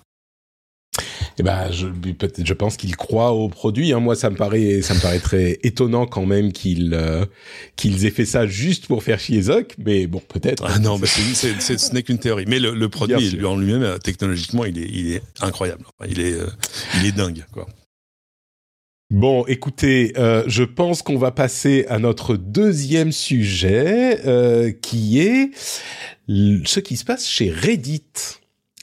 Eh ben, je, pense qu'ils croient au produit. Hein. Moi, ça me paraît, ça me paraît très étonnant quand même qu'ils euh, qu'ils aient fait ça juste pour faire chier Zoc. Mais bon, peut-être. Ah non, mais c'est, c'est, ce n'est qu'une théorie. Mais le, le produit lui, en lui-même, technologiquement, il est, il est incroyable. Il est, euh, il est dingue, quoi. Bon, écoutez, euh, je pense qu'on va passer à notre deuxième sujet, euh, qui est ce qui se passe chez Reddit.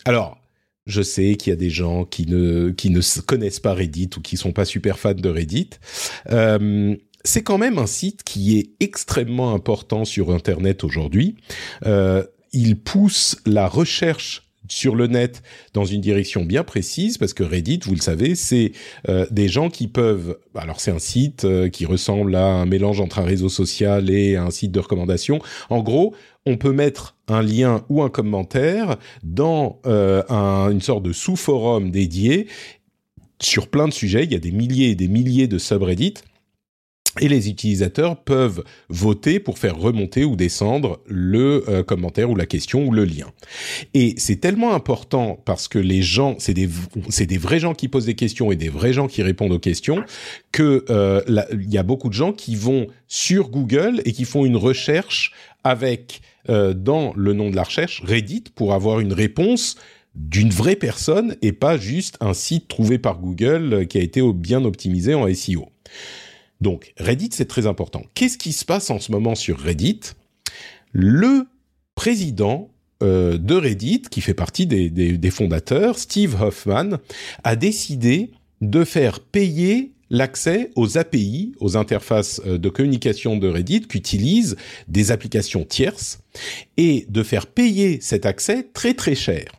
Alors, je sais qu'il y a des gens qui ne qui ne connaissent pas Reddit ou qui sont pas super fans de Reddit. Euh, c'est quand même un site qui est extrêmement important sur Internet aujourd'hui. Euh, il pousse la recherche sur le net dans une direction bien précise parce que Reddit, vous le savez, c'est euh, des gens qui peuvent. Alors c'est un site euh, qui ressemble à un mélange entre un réseau social et un site de recommandation. En gros, on peut mettre un lien ou un commentaire dans euh, une sorte de sous-forum dédié sur plein de sujets. Il y a des milliers et des milliers de subreddits et les utilisateurs peuvent voter pour faire remonter ou descendre le euh, commentaire ou la question ou le lien. Et c'est tellement important parce que les gens, c'est des, c'est des vrais gens qui posent des questions et des vrais gens qui répondent aux questions que euh, il y a beaucoup de gens qui vont sur Google et qui font une recherche avec euh, dans le nom de la recherche Reddit pour avoir une réponse d'une vraie personne et pas juste un site trouvé par Google qui a été bien optimisé en SEO. Donc Reddit, c'est très important. Qu'est-ce qui se passe en ce moment sur Reddit? Le président euh, de Reddit, qui fait partie des, fondateurs, Steve Hoffman, a décidé de faire payer l'accès aux API, aux interfaces euh, de communication de Reddit qu'utilisent des applications tierces, et de faire payer cet accès très très cher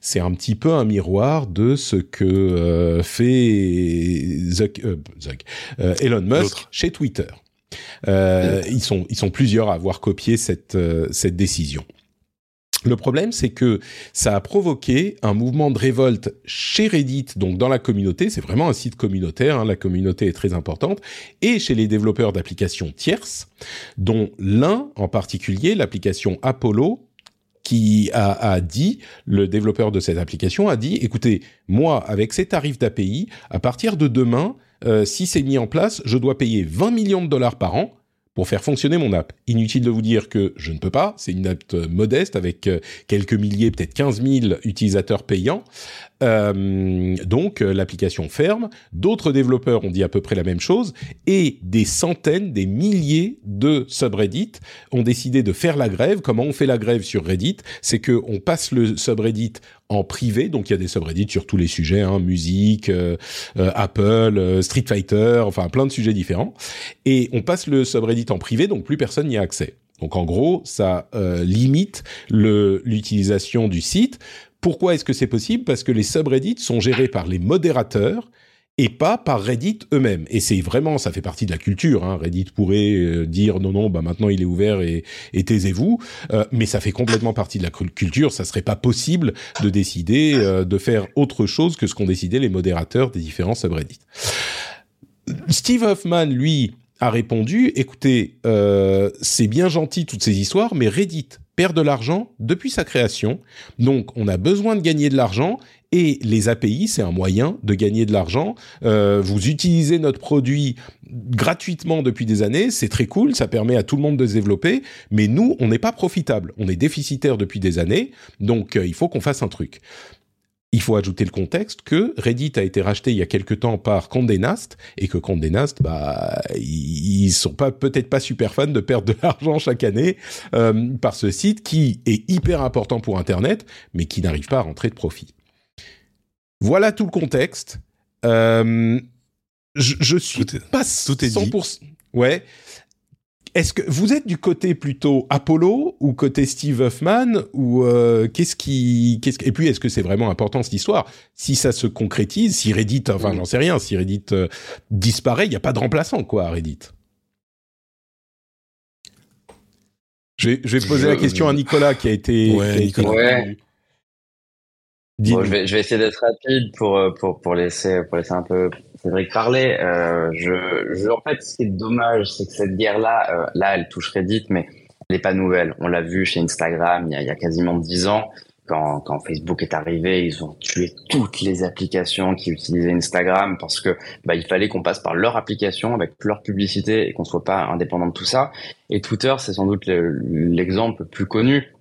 c'est un petit peu un miroir de ce que euh, fait euh, euh, Elon Musk chez Twitter. ils sont ils sont plusieurs à avoir copié cette cette décision. Le problème, c'est que ça a provoqué un mouvement de révolte chez Reddit, donc dans la communauté, c'est vraiment un site communautaire, hein, la communauté est très importante, et chez les développeurs d'applications tierces, dont l'un en particulier, l'application Apollo, qui a, dit, le développeur de cette application a dit, écoutez, moi, avec ces tarifs d'API, à partir de demain, euh, si c'est mis en place, je dois payer 20 millions de dollars par an pour faire fonctionner mon app. Inutile de vous dire que je ne peux pas, c'est une app euh, modeste avec euh, quelques milliers, peut-être 15 000 utilisateurs payants. Euh, donc l'application ferme, d'autres développeurs ont dit à peu près la même chose, et des centaines, des milliers de subreddits ont décidé de faire la grève. Comment on fait la grève sur Reddit? C'est que on passe le subreddit en privé, donc il y a des subreddits sur tous les sujets, hein, musique, euh, euh, Apple, euh, Street Fighter, enfin plein de sujets différents. Et on passe le subreddit en privé, donc plus personne n'y a accès. Donc en gros, ça limite l'utilisation du site. Pourquoi est-ce que c'est possible? Parce que les subreddits sont gérés par les modérateurs et pas par Reddit eux-mêmes. Et c'est vraiment, ça fait partie de la culture. Hein. Reddit pourrait euh, dire non, non, bah maintenant il est ouvert et, taisez-vous. Euh, mais ça fait complètement partie de la culture. Ça serait pas possible de décider euh, de faire autre chose que ce qu'ont décidé les modérateurs des différents subreddits. Steve Hoffman, lui, a répondu écoutez, c'est bien gentil toutes ces histoires, mais Reddit perd de l'argent depuis sa création. Donc, on a besoin de gagner de l'argent et les API, c'est un moyen de gagner de l'argent. Euh, vous utilisez notre produit gratuitement depuis des années, c'est très cool, ça permet à tout le monde de se développer, mais nous, on n'est pas profitable, on est déficitaire depuis des années, donc euh, il faut qu'on fasse un truc. Il faut ajouter le contexte que Reddit a été racheté il y a quelque temps par Condé Nast et que Condé Nast, bah, ils sont pas peut-être pas super fans de perdre de l'argent chaque année euh, par ce site qui est hyper important pour Internet, mais qui n'arrive pas à rentrer de profit. Voilà tout le contexte. Euh, je, je suis pas tout est 100%. Ouais. Est-ce que vous êtes du côté plutôt Apollo ou côté Steve Huffman ou euh, qu'est-ce qui qu'est-ce et puis est-ce que c'est vraiment important cette histoire? Si ça se concrétise, si Reddit, enfin j'en sais rien, si Reddit euh, disparaît, il n'y a pas de remplaçant quoi à Reddit. Je vais, je vais poser la question à Nicolas qui a été. Ouais, Nicolas. Bon, je, vais, je vais essayer d'être rapide pour, euh, pour, pour, laisser, pour laisser un peu Cédric parler. Euh, en fait, ce qui est dommage, c'est que cette guerre-là, euh, là, elle touche Reddit, mais elle n'est pas nouvelle. On l'a vu chez Instagram il y a, quasiment dix ans. Quand, quand, Facebook est arrivé, ils ont tué toutes les applications qui utilisaient Instagram parce que bah, il fallait qu'on passe par leur application avec leur publicité et qu'on soit pas indépendant de tout ça. Et Twitter, c'est sans doute l'exemple le plus connu.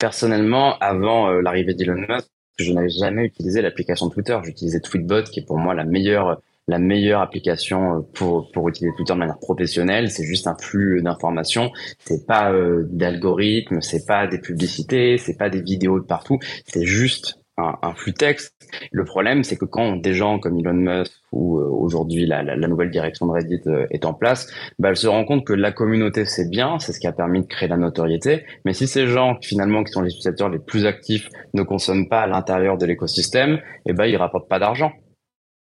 Personnellement, avant euh, l'arrivée d'Elon Musk, je n'avais jamais utilisé l'application Twitter. J'utilisais Tweetbot, qui est pour moi la meilleure la meilleure application euh, pour pour utiliser Twitter de manière professionnelle. C'est juste un flux d'informations. C'est pas euh, d'algorithme, c'est pas des publicités, c'est pas des vidéos de partout. C'est juste un, flux texte. Le problème, c'est que quand des gens comme Elon Musk ou euh, aujourd'hui la, la, nouvelle direction de Reddit euh, est en place, bah, elle se rend compte que la communauté c'est bien, c'est ce qui a permis de créer la notoriété. Mais si ces gens finalement qui sont les utilisateurs les plus actifs ne consomment pas à l'intérieur de l'écosystème, eh ben ils rapportent pas d'argent.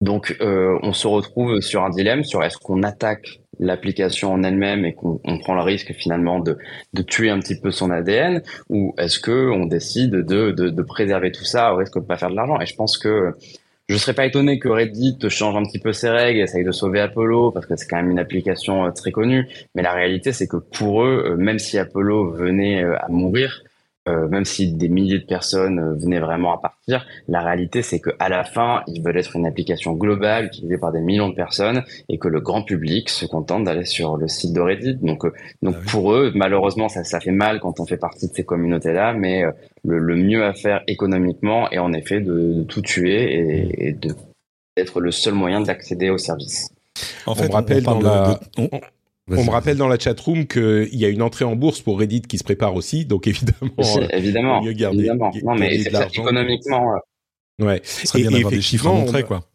Donc euh, on se retrouve sur un dilemme sur est-ce qu'on attaque l'application en elle-même et qu'on prend le risque finalement de, de, tuer un petit peu son ADN ou est-ce que on décide de, de, de, préserver tout ça au risque de pas faire de l'argent? Et je pense que je serais pas étonné que Reddit change un petit peu ses règles, essaye de sauver Apollo parce que c'est quand même une application euh, très connue. Mais la réalité, c'est que pour eux, euh, même si Apollo venait à mourir, euh, même si des milliers de personnes euh, venaient vraiment à partir, la réalité c'est que à la fin, ils veulent être une application globale utilisée par des millions de personnes et que le grand public se contente d'aller sur le site de Reddit. Donc, euh, donc ah pour eux, malheureusement, ça, ça fait mal quand on fait partie de ces communautés-là, mais le, le, mieux à faire économiquement est en effet de, de tout tuer et, et de d'être le seul moyen d'accéder au service. En fait, on rappelle dans la... On me rappelle dans la chatroom qu'il y a une entrée en bourse pour Reddit qui se prépare aussi, donc évidemment, euh, évidemment, mieux garder, évidemment. Non, mais économiquement. Ouais. et, et des chiffres à montrer, quoi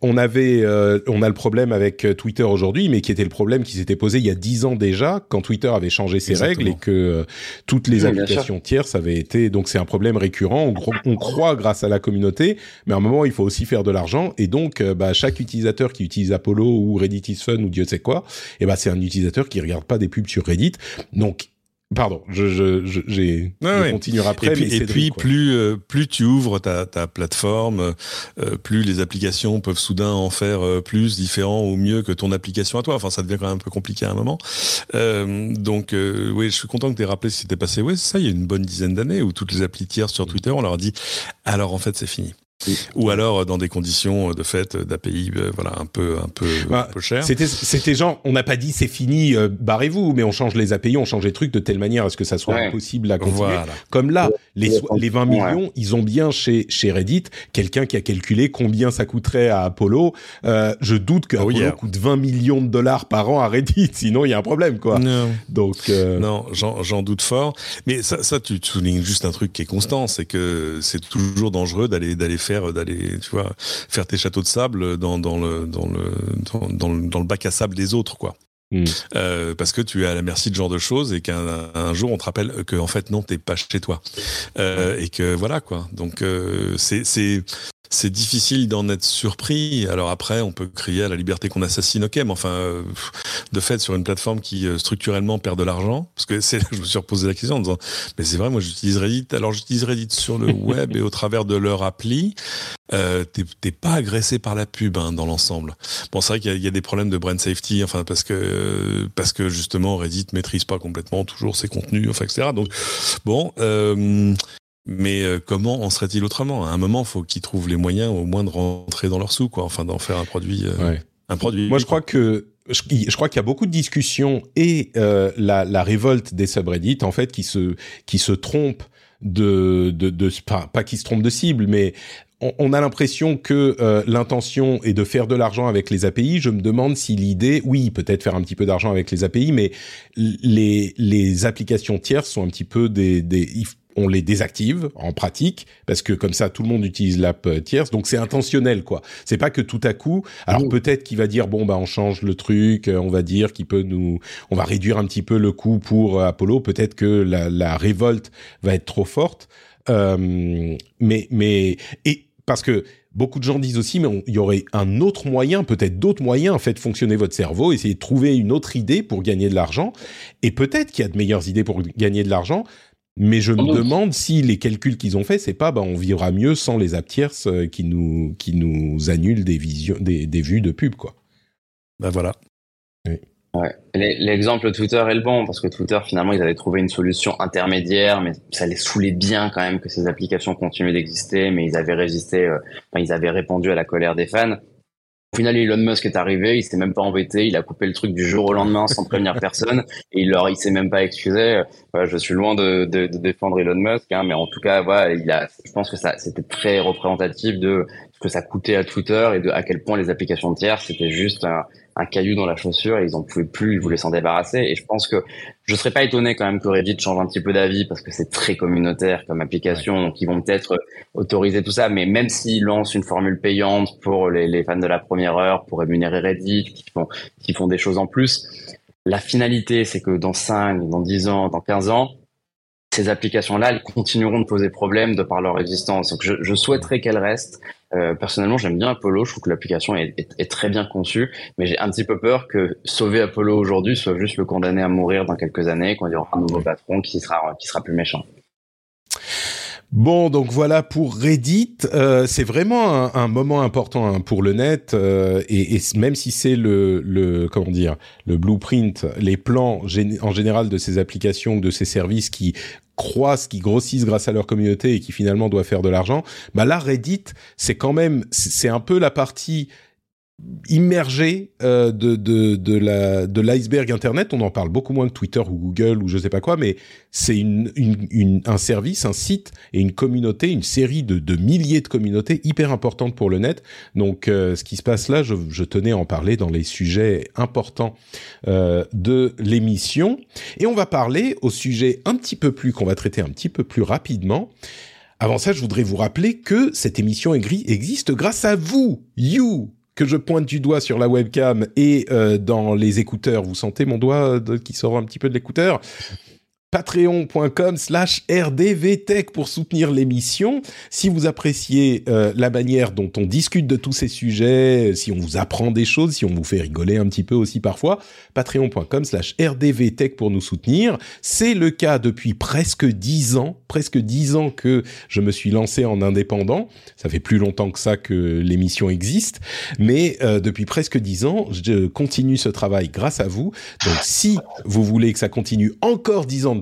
on avait, euh, on a le problème avec euh, Twitter aujourd'hui, mais qui était le problème qui s'était posé il y a dix ans déjà, quand Twitter avait changé ses règles et que euh, toutes les applications tierces avaient été. Donc c'est un problème récurrent. On, croit grâce à la communauté, mais à un moment il faut aussi faire de l'argent et donc bah, chaque utilisateur qui utilise Apollo ou Reddit is Fun ou Dieu sait quoi, et eh ben c'est un utilisateur qui regarde pas des pubs sur Reddit. Donc Pardon, je, je, j'ai, continuer après. Et puis, et puis plus, euh, plus tu ouvres ta, ta plateforme, euh, plus les applications peuvent soudain en faire euh, plus différent ou mieux que ton application à toi. Enfin, ça devient quand même un peu compliqué à un moment. donc, oui, je suis content que tu aies rappelé ce qui s'était passé. Oui, c'est ça, il y a une bonne dizaine d'années où toutes les applis tierces sur Twitter, on leur a dit, alors en fait, c'est fini. Ou alors euh, dans des conditions euh, de fait euh, d'API, voilà, un peu, un peu, bah, un peu cher. C'était, c'était genre, on n'a pas dit c'est fini, barrez-vous, mais on change les API, on change les trucs de telle manière à ce que ça soit impossible à continuer. Comme là, les, les 20 millions, ils ont bien chez, chez Reddit quelqu'un qui a calculé combien ça coûterait à Apollo. Euh, je doute que oh, coûte 20 millions de dollars par an à Reddit, sinon il y a un problème, quoi. Non. Donc, non, j'en, j'en doute fort. Mais ça, ça, tu soulignes juste un truc qui est constant, c'est que c'est toujours dangereux d'aller, d'aller faire d'aller, tu vois, faire tes châteaux de sable dans, dans le, dans le, dans, le, dans le bac à sable des autres, quoi. Hmm. Euh, parce que tu es à la merci de ce genre de choses et qu'un jour on te rappelle que en fait non t'es pas chez toi euh, et que voilà quoi donc euh, c'est c'est difficile d'en être surpris. Alors après, on peut crier à la liberté qu'on assassine, ok, mais enfin, euh, de fait, sur une plateforme qui euh, structurellement perd de l'argent, parce que c'est, je me suis reposé la question en disant, mais c'est vrai, moi j'utilise Reddit. Alors j'utilise Reddit sur le web et au travers de leur appli. Euh, t'es pas agressé par la pub hein, dans l'ensemble. Bon, c'est vrai qu'il y, y, a des problèmes de brand safety, enfin parce que parce que justement Reddit maîtrise pas complètement toujours ses contenus, enfin etc. Donc bon, euh, mais euh, comment en serait-il autrement? À un moment, il faut qu'ils trouvent les moyens au moins de rentrer dans leur sous, quoi. Enfin, d'en faire un produit. Euh, un produit. Moi, je crois que je, crois qu'il y a beaucoup de discussions et euh, la, la, révolte des subreddits en fait qui se qui se trompent de de, de pas, pas qui se trompent de cible, mais on, a l'impression que l'intention est de faire de l'argent avec les API. Je me demande si l'idée, oui, peut-être faire un petit peu d'argent avec les API, mais les les applications tierces sont un petit peu des, des on les désactive en pratique parce que comme ça tout le monde utilise l'app euh, tierce. Donc c'est intentionnel quoi. C'est pas que tout à coup alors peut-être qu'il va dire bon bah on change le truc euh, on va dire qu'il peut nous on va réduire un petit peu le coût pour euh, Apollo. Peut-être que la, la, révolte va être trop forte. Euh, mais mais et parce que beaucoup de gens disent aussi, mais il y aurait un autre moyen, peut-être d'autres moyens, en fait, fonctionner votre cerveau, essayer de trouver une autre idée pour gagner de l'argent. Et peut-être qu'il y a de meilleures idées pour gagner de l'argent, mais je me demande si les calculs qu'ils ont fait, c'est pas, bah, on vivra mieux sans les apps tierces euh, qui nous, qui nous annulent des visions, des, des vues de pub, quoi. Ben voilà. Ouais. L'exemple Twitter est le bon parce que Twitter finalement ils avaient trouvé une solution intermédiaire, mais ça les saoulait bien quand même que ces applications continuaient d'exister, mais ils avaient résisté, euh, ils avaient répondu à la colère des fans. Au final, Elon Musk est arrivé, il s'est même pas embêté, il a coupé le truc du jour au lendemain sans prévenir personne, et il leur, il s'est même pas excusé. je suis loin de, défendre Elon Musk, hein, mais en tout cas, voilà, il a, je pense que ça, c'était très représentatif de que ça coûtait à Twitter et de à quel point les applications tiers c'était juste un, un, caillou dans la chaussure et ils en pouvaient plus, ils voulaient s'en débarrasser. Et je pense que je serais pas étonné quand même que Reddit change un petit peu d'avis parce que c'est très communautaire comme application, donc ils vont peut-être autoriser tout ça. Mais même s'ils lancent une formule payante pour les, les, fans de la première heure, pour rémunérer Reddit, qui font, qui font des choses en plus, la finalité c'est que dans 5, dans 10 ans, dans 15 ans, ces applications-là, elles continueront de poser problème de par leur existence. Donc, je, je souhaiterais qu'elles restent. Euh, personnellement, j'aime bien Apollo. Je trouve que l'application est, est, est, très bien conçue, mais j'ai un petit peu peur que sauver Apollo aujourd'hui soit juste le condamner à mourir dans quelques années quand il y aura un nouveau patron qui sera qui sera plus méchant. Bon, donc voilà pour Reddit. Euh, c'est vraiment un, moment important hein, pour le net, euh, et, et, même si c'est le, le, comment dire, le blueprint, les plans en général de ces applications, de ces services qui croissent, qui grossissent grâce à leur communauté et qui finalement doivent faire de l'argent. Bah là, Reddit, c'est quand même, c'est un peu la partie immergé euh, de de de la de l'iceberg internet. On en parle beaucoup moins que Twitter ou Google ou je sais pas quoi mais c'est une, une, une, un service un site et une communauté une série de de milliers de communautés hyper importantes pour le net. Donc euh, ce qui se passe là je, je tenais à en parler dans les sujets importants euh, de l'émission. Et on va parler au sujet un petit peu plus qu'on va traiter un petit peu plus rapidement. Avant ça, je voudrais vous rappeler que cette émission existe grâce à vous, you, que je pointe du doigt sur la webcam et euh, dans les écouteurs. Vous sentez mon doigt de, qui sort un petit peu de l'écouteur? patreon.com slash rdvtech pour soutenir l'émission. Si vous appréciez euh, la manière dont on discute de tous ces sujets, si on vous apprend des choses, si on vous fait rigoler un petit peu aussi parfois, patreon.com slash rdvtech pour nous soutenir. C'est le cas depuis presque dix ans, presque dix ans que je me suis lancé en indépendant. Ça fait plus longtemps que ça que l'émission existe, mais euh, depuis presque dix ans, je continue ce travail grâce à vous. Donc si vous voulez que ça continue encore dix ans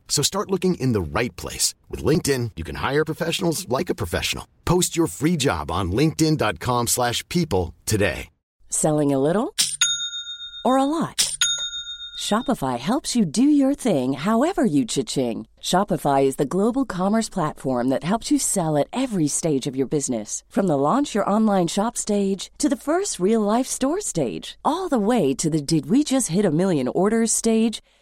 So start looking in the right place. With LinkedIn, you can hire professionals like a professional. Post your free job on linkedin.com slash people today. Selling a little or a lot? Shopify helps you do your thing however you cha-ching. Shopify is the global commerce platform that helps you sell at every stage of your business. From the launch your online shop stage to the first real life store stage, all the way to the did we just hit a million orders stage.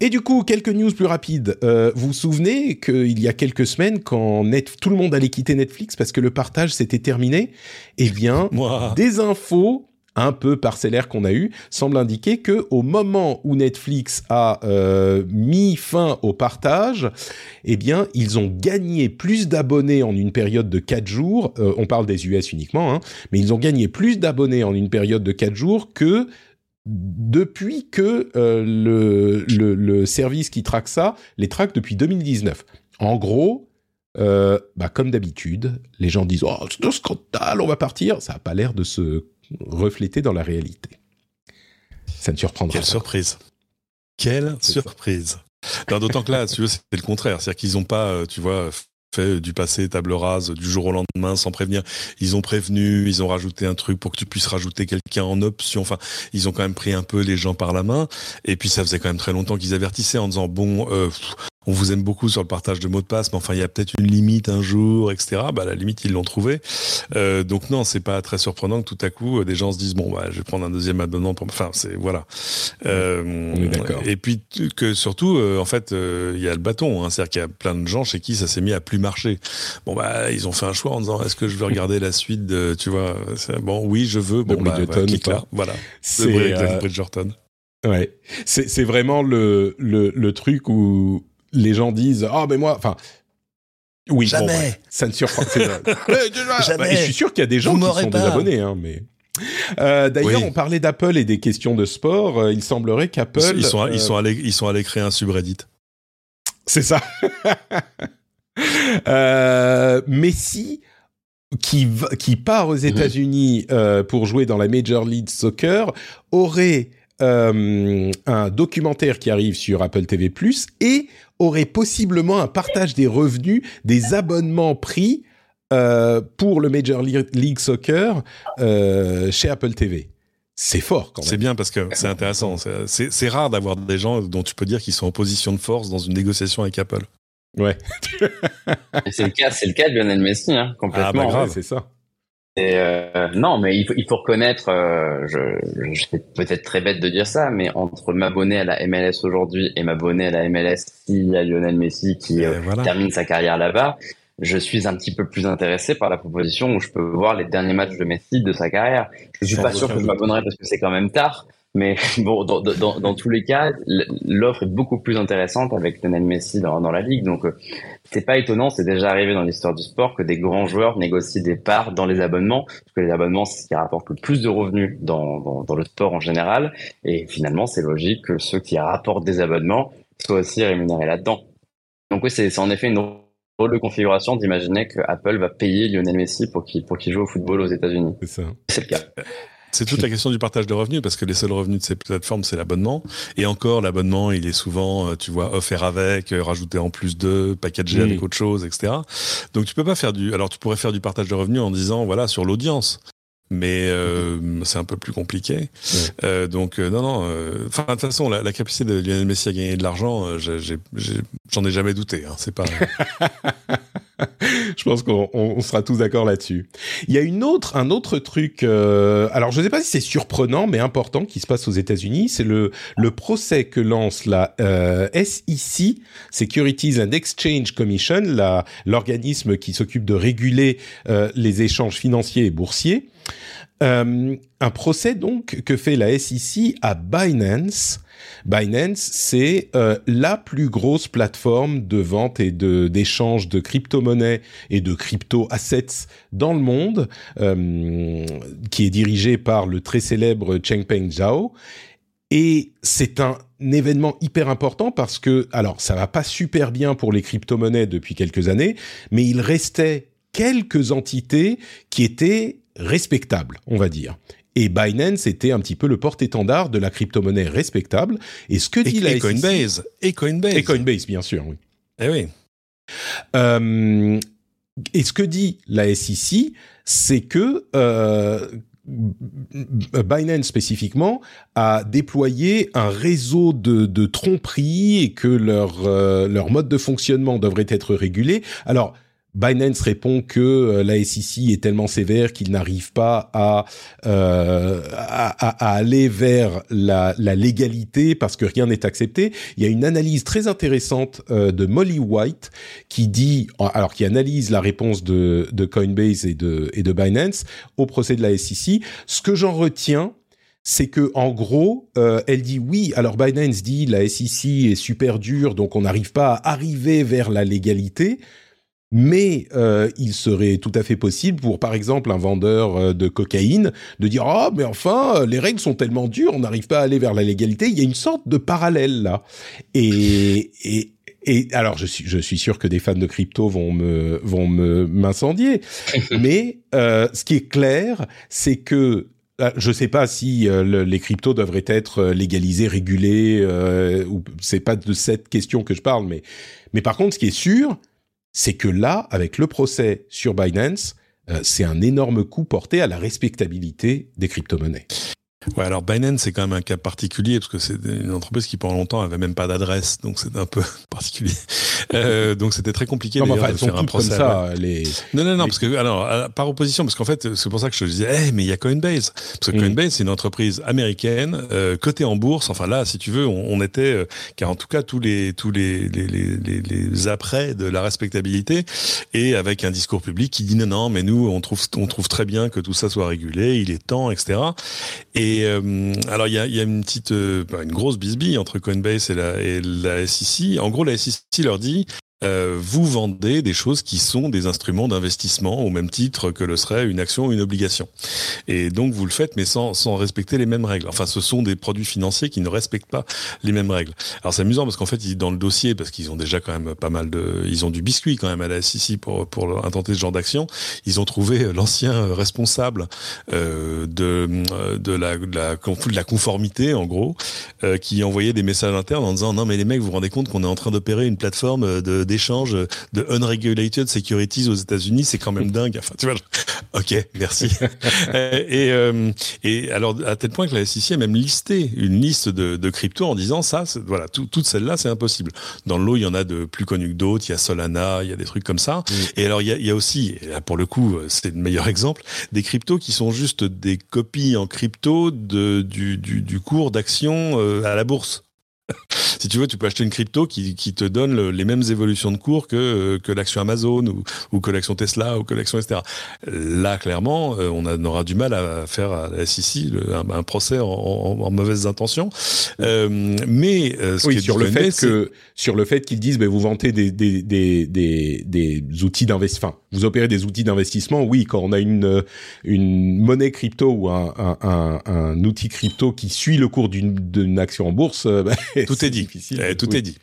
Et du coup, quelques news plus rapides. Euh, vous vous souvenez qu'il y a quelques semaines, quand net, tout le monde allait quitter Netflix parce que le partage s'était terminé, eh bien, des infos un peu parcellaires qu'on a eu semblent indiquer que au moment où Netflix a euh, mis fin au partage, eh bien, ils ont gagné plus d'abonnés en une période de 4 jours. Euh, on parle des US uniquement, hein, mais ils ont gagné plus d'abonnés en une période de 4 jours que depuis que euh, le, le, le, service qui traque ça les traque depuis 2019. En gros, euh, bah, comme d'habitude, les gens disent oh c'est un scandale, on va partir. Ça a pas l'air de se refléter dans la réalité. Ça ne surprendra Quelle pas. surprise Quelle surprise D'autant que là, tu vois, c'est le contraire. C'est-à-dire qu'ils n'ont pas, euh, tu vois, du passé table rase du jour au lendemain sans prévenir. Ils ont prévenu, ils ont rajouté un truc pour que tu puisses rajouter quelqu'un en option. Enfin, ils ont quand même pris un peu les gens par la main. Et puis ça faisait quand même très longtemps qu'ils avertissaient en disant bon, euh, on vous aime beaucoup sur le partage de mots de passe, mais enfin il y a peut-être une limite un jour, etc. Bah à la limite ils l'ont trouvé. Euh, donc non, c'est pas très surprenant que tout à coup euh, des gens se disent bon bah je vais prendre un deuxième abonnement pour. Enfin c'est voilà. Euh. Et puis que surtout euh, en fait il y a le bâton, hein, c'est-à-dire qu'il y a plein de gens chez qui ça s'est mis à plus marcher. Bon bah ils ont fait un choix en disant est-ce que je veux regarder la suite de tu vois bon oui je veux bon bah, clique ou pas là voilà C'est, de euh, Bridgerton. Ouais, c'est vraiment le, le, le truc où les gens disent ah oh, mais moi enfin oui jamais ça ne surprend jamais bah, je suis sûr qu'il y a des gens qui sont des abonnés hein, mais euh, D'ailleurs, on parlait d'Apple et des questions de sport. Euh, il semblerait qu'Apple ils sont ils sont allés ils sont allés créer un subreddit. C'est ça. euh, Messi qui qui part aux mhm. États-Unis euh, pour jouer dans la Major League Soccer aurait euh, un documentaire qui arrive sur Apple TV Plus et aurait possiblement un partage des revenus des abonnements pris euh, pour le Major League Soccer euh, chez Apple TV. C'est fort quand même. C'est bien parce que c'est intéressant. C'est rare d'avoir des gens dont tu peux dire qu'ils sont en position de force dans une négociation avec Apple. Ouais. c'est le cas, c'est le cas de Lionel Messi, hein, complètement. Ah bah grave, c'est ça. Et euh, non, mais il faut, il faut reconnaître, euh, je, je c'est peut-être très bête de dire ça, mais entre m'abonner à la MLS aujourd'hui et m'abonner à la MLS s'il y a Lionel Messi qui euh, termine sa carrière là-bas, je suis un petit peu plus intéressé par la proposition où je peux voir les derniers matchs de Messi de sa carrière. Je suis pas sûr que je m'abonnerai parce que c'est quand même tard, mais bon, dans, dans, dans tous les cas, l'offre est beaucoup plus intéressante avec Lionel Messi dans, dans la ligue. Donc, euh, c'est pas étonnant, c'est déjà arrivé dans l'histoire du sport que des grands joueurs négocient des parts dans les abonnements, parce que les abonnements, c'est ce qui rapporte le plus de revenus dans, dans, dans le sport en général. Et finalement, c'est logique que ceux qui rapportent des abonnements soient aussi rémunérés là-dedans. Donc oui, c'est en effet une drôle de configuration d'imaginer que Apple va payer Lionel Messi pour qu'il pour qu'il joue au football aux États-Unis. C'est ça. C'est le cas. C'est toute la question du partage de revenus parce que les seuls revenus de ces plateformes c'est l'abonnement et encore l'abonnement il est souvent euh, tu vois offert avec euh, rajouté en plus de packagé avec autre chose etc. Donc tu peux pas faire du alors tu pourrais faire du partage de revenus en disant voilà sur l'audience mais euh, c'est un peu plus compliqué. Euh, donc euh, non, non. Enfin de toute façon, la, capacité de Lionel Messi à gagner de l'argent, j'en ai, jamais douté. Hein, c'est pas. je pense qu'on sera tous d'accord là-dessus. Il y a une autre, un autre truc. alors je ne sais pas si c'est surprenant, mais important qui se passe aux États-Unis. C'est le le procès que lance la SEC, Securities and Exchange Commission, l'organisme qui s'occupe de réguler les échanges financiers et boursiers euh, un procès donc que fait la SEC à Binance. Binance, c'est euh, la plus grosse plateforme de vente et de d'échange de crypto-monnaies et de crypto-assets dans le monde, euh, qui est dirigée par le très célèbre Changpeng Zhao. Et c'est un événement hyper important parce que, alors, ça va pas super bien pour les crypto-monnaies depuis quelques années, mais il restait quelques entités qui étaient respectable, on va dire. Et Binance était un petit peu le porte-étendard de la crypto-monnaie respectable. Et ce que dit la et Coinbase. Et Coinbase. Et Coinbase, bien sûr, oui. Eh oui. Euh, et ce que dit la SEC, c'est que euh, Binance spécifiquement a déployé un réseau de, de tromperies et que leur, euh, leur mode de fonctionnement devrait être régulé. Alors, Binance répond que euh, la SEC est tellement sévère qu'il n'arrive pas à, euh, à, aller vers la, la, légalité parce que rien n'est accepté. Il y a une analyse très intéressante euh, de Molly White qui dit, alors qui analyse la réponse de, de Coinbase et de, et de Binance au procès de la SEC. Ce que j'en retiens, c'est que en gros, euh, elle dit oui. Alors Binance dit la SEC est super dure, donc on n'arrive pas à arriver vers la légalité mais euh, il serait tout à fait possible pour, par exemple, un vendeur euh, de cocaïne de dire ah mais enfin les règles sont tellement dures, on n'arrive pas à aller vers la légalité. Il y a une sorte de parallèle là. Et, et, et alors je suis je suis sûr que des fans de crypto vont me vont me m'incendier, mais euh, ce qui est clair, c'est que euh, je ne sais pas si euh, les cryptos devraient être légalisés, régulés, euh, ou c'est pas de cette question que je parle, mais mais par contre, ce qui est sûr, c'est que là, avec le procès sur Binance, euh, c'est un énorme coup porté à la respectabilité des crypto-monnaies. Ouais, alors Binance c'est quand même un cas particulier parce que c'est une entreprise qui pendant longtemps avait même pas d'adresse, donc c'est un peu particulier. Euh, donc c'était très compliqué non, enfin, de faire un procès. Comme ça, les... Non, non, non, parce que alors par opposition, parce qu'en fait c'est pour ça que je te disais, hey, mais il y a Coinbase, parce que mm. Coinbase c'est une entreprise américaine euh, cotée en bourse. Enfin là, si tu veux, on, on était, euh, car en tout cas tous les tous les les, les les, après de la respectabilité et avec un discours public qui dit non non, mais nous on trouve on trouve très bien que tout ça soit régulé, il est temps, etc. Et Et alors il y a, une petite, une grosse bisbille entre Coinbase et la, et la SEC. En gros, la SEC leur dit euh, vous vendez des choses qui sont des instruments d'investissement au même titre que le serait une action ou une obligation. Et donc vous le faites mais sans, sans respecter les mêmes règles. Enfin ce sont des produits financiers qui ne respectent pas les mêmes règles. Alors c'est amusant parce qu'en fait dans le dossier, parce qu'ils ont déjà quand même pas mal de... Ils ont du biscuit quand même à la SEC pour, pour intenter ce genre d'action, ils ont trouvé l'ancien responsable euh, de, de, la, de, la, de la conformité en gros, euh, qui envoyait des messages internes en disant non mais les mecs vous vous rendez compte qu'on est en train d'opérer une plateforme de d'échange de unregulated securities aux États-Unis, c'est quand même dingue. Enfin, tu vois, ok, merci. et, euh, et alors à tel point que la SEC a même listé une liste de, de cryptos en disant ça, voilà, tout, toutes celles-là, c'est impossible. Dans le lot, il y en a de plus connus que d'autres. Il y a Solana, il y a des trucs comme ça. Et alors il y a, il y a aussi, là, pour le coup, c'est le meilleur exemple, des cryptos qui sont juste des copies en crypto de, du, du, du cours d'action euh, à la bourse. si tu veux, tu peux acheter une crypto qui, qui te donne les mêmes évolutions de cours que, euh, que l'action Amazon ou, ou, que l'action Tesla ou que l'action etc. Là, clairement, euh, on, aura du mal à faire à la SEC un, un, procès en, en, mauvaises intentions. Euh, mais ce oui, sur, le fait que, sur le fait qu'ils disent, ben, vous vantez des, des, des, des, des outils d'investissement, vous opérez des outils d'investissement. Oui, quand on a une, une monnaie crypto ou un, un, un, outil crypto qui suit le cours d'une action en bourse, ben, tout est, dit. Eh, tout est dit.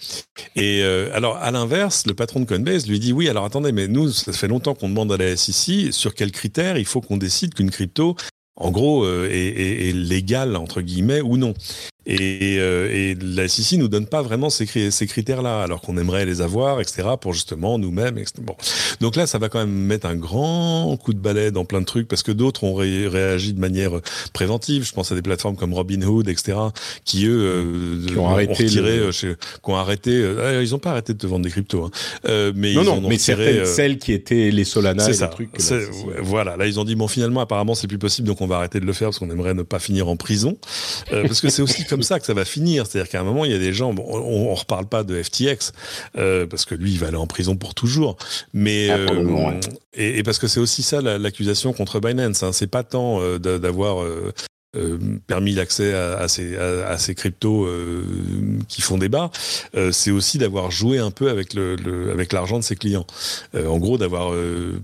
Et euh, alors, à l'inverse, le patron de Coinbase lui dit oui, alors attendez, mais nous, ça fait longtemps qu'on demande à la SEC sur quels critères il faut qu'on décide qu'une crypto en gros, euh, est, est, légal entre guillemets ou non? Et, euh, et la SEC nous donne pas vraiment ces, ces critères-là, alors qu'on aimerait les avoir, etc., pour justement nous-mêmes. Bon. Donc là, ça va quand même mettre un grand coup de balai dans plein de trucs, parce que d'autres ont réagi de manière préventive. Je pense à des plateformes comme Robinhood, etc., qui eux euh, qui ont, arrêté, retiré, euh, qui ont arrêté. Ah, ils ont pas arrêté de te vendre des cryptos, hein. mais non, ils non, en ont mais retiré, celles qui étaient les Solana, et ça. les trucs. Là, voilà, là ils ont dit bon, finalement, apparemment, c'est plus possible, donc on va arrêter de le faire parce qu'on aimerait ne pas finir en prison, parce que c'est aussi comme ça que ça va finir. C'est-à-dire qu'à un moment, il y a des gens, bon, on, on reparle pas de FTX, euh, parce que lui, il va aller en prison pour toujours. Mais, ah, euh, et, et, parce que c'est aussi ça l'accusation contre Binance. Hein. C'est pas tant euh, d'avoir euh, permis l'accès à, ces, cryptos euh, qui font débat, euh, c'est aussi d'avoir joué un peu avec l'argent de ses clients. Euh, en gros, d'avoir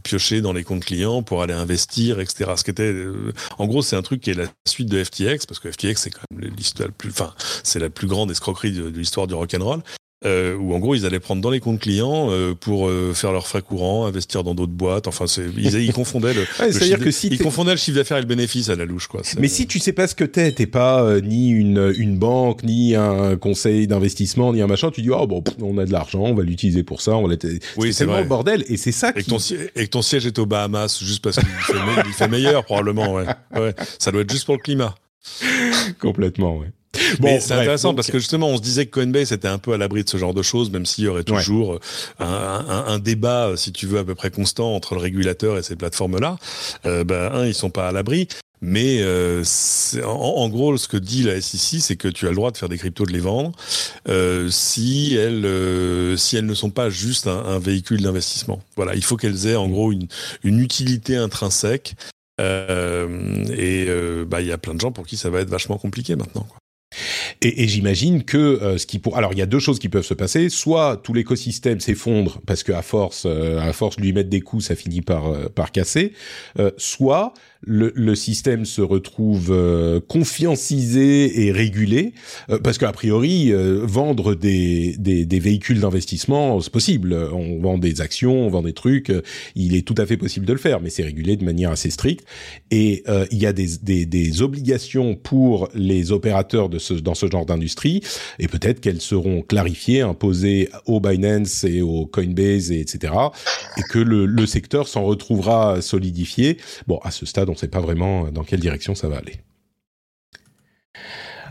pioché dans les comptes clients pour aller investir, etc. Ce qui était, en gros, c'est un truc qui est la suite de FTX parce que FTX c'est quand même l'histoire plus, enfin, c'est la plus grande escroquerie de, de l'histoire du rock'n'roll euh, où en gros ils allaient prendre dans les comptes clients euh, pour euh, faire leurs frais courants, investir dans d'autres boîtes. Enfin, c'est, ils, ils confondaient le, ouais, le chiffre, que si ils confondaient le chiffre d'affaires et le bénéfice à la louche, quoi. Mais si tu sais pas ce que t'es, t'es pas euh, ni une une banque, ni un conseil d'investissement, ni un machin, tu dis oh bon, on a de l'argent, on va l'utiliser pour ça, on va oui, c'est tellement le bordel et c'est ça. Et, qui... ton, et que ton siège est aux Bahamas juste parce qu'il fait, fait meilleur probablement. Ouais. ouais, ça doit être juste pour le climat. Complètement, ouais. Bon, c'est intéressant parce que justement, on se disait que Coinbase était un peu à l'abri de ce genre de choses, même s'il y aurait toujours ouais. un, un, un, débat, si tu veux, à peu près constant entre le régulateur et ces plateformes-là. Euh, ben, un, ils sont pas à l'abri. Mais euh, en, en, gros, ce que dit la SEC, c'est que tu as le droit de faire des cryptos, de les vendre, euh, si elles, euh, si elles ne sont pas juste un, un véhicule d'investissement. Voilà, il faut qu'elles aient en gros une, une utilité intrinsèque. Euh, et euh, bah, il y a plein de gens pour qui ça va être vachement compliqué maintenant. Quoi. Et, et j'imagine que euh, ce qui pour alors il y a deux choses qui peuvent se passer. Soit tout l'écosystème s'effondre parce que à force euh, à force de lui mettre des coups ça finit par euh, par casser. Soit le, le, système se retrouve euh, confiancisé et régulé, euh, parce qu'a priori, euh, vendre des, des, des véhicules d'investissement, c'est possible. On vend des actions, on vend des trucs, il est tout à fait possible de le faire, mais c'est régulé de manière assez stricte. Et il y a des, des, des, obligations pour les opérateurs de ce, dans ce genre d'industrie, et peut-être qu'elles seront clarifiées, imposées au Binance et au Coinbase, et etc., et que le, le secteur s'en retrouvera solidifié. Bon, à ce stade, on ne sait pas vraiment dans quelle direction ça va aller.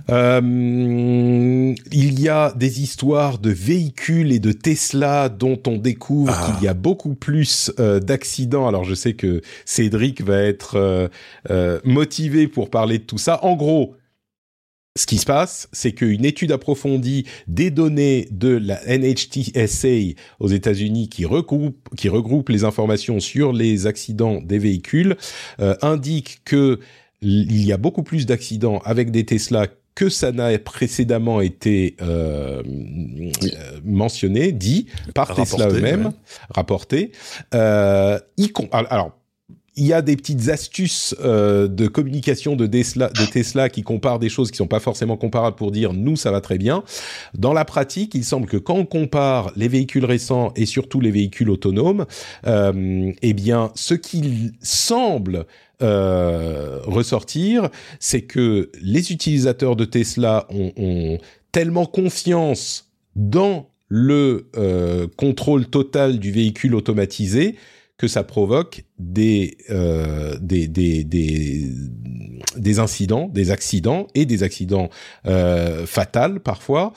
Euh, il y a des histoires de véhicules et de Tesla dont on découvre ah. qu'il y a beaucoup plus euh, d'accidents. Alors je sais que Cédric va être euh, euh motivé pour parler de tout ça. En gros, ce qui se passe, c'est qu'une étude approfondie des données de la NHTSA aux États-Unis qui regroupe, qui regroupe les informations sur les accidents des véhicules euh, indique que il y a beaucoup plus d'accidents avec des Tesla que ça n'a précédemment été euh, mentionné, dit par Tesla eux-mêmes, rapporté. Euh, alors, il y a des petites astuces euh, de communication de Tesla, qui comparent des choses qui sont pas forcément comparables pour dire nous ça va très bien. Dans la pratique, il semble que quand on compare les véhicules récents et surtout les véhicules autonomes, euh, eh bien ce qui semble euh, ressortir, c'est que les utilisateurs de Tesla ont, tellement confiance dans le contrôle total du véhicule automatisé que ça provoque des, euh, des, des, des, des, incidents, des accidents et des accidents euh, fatals parfois.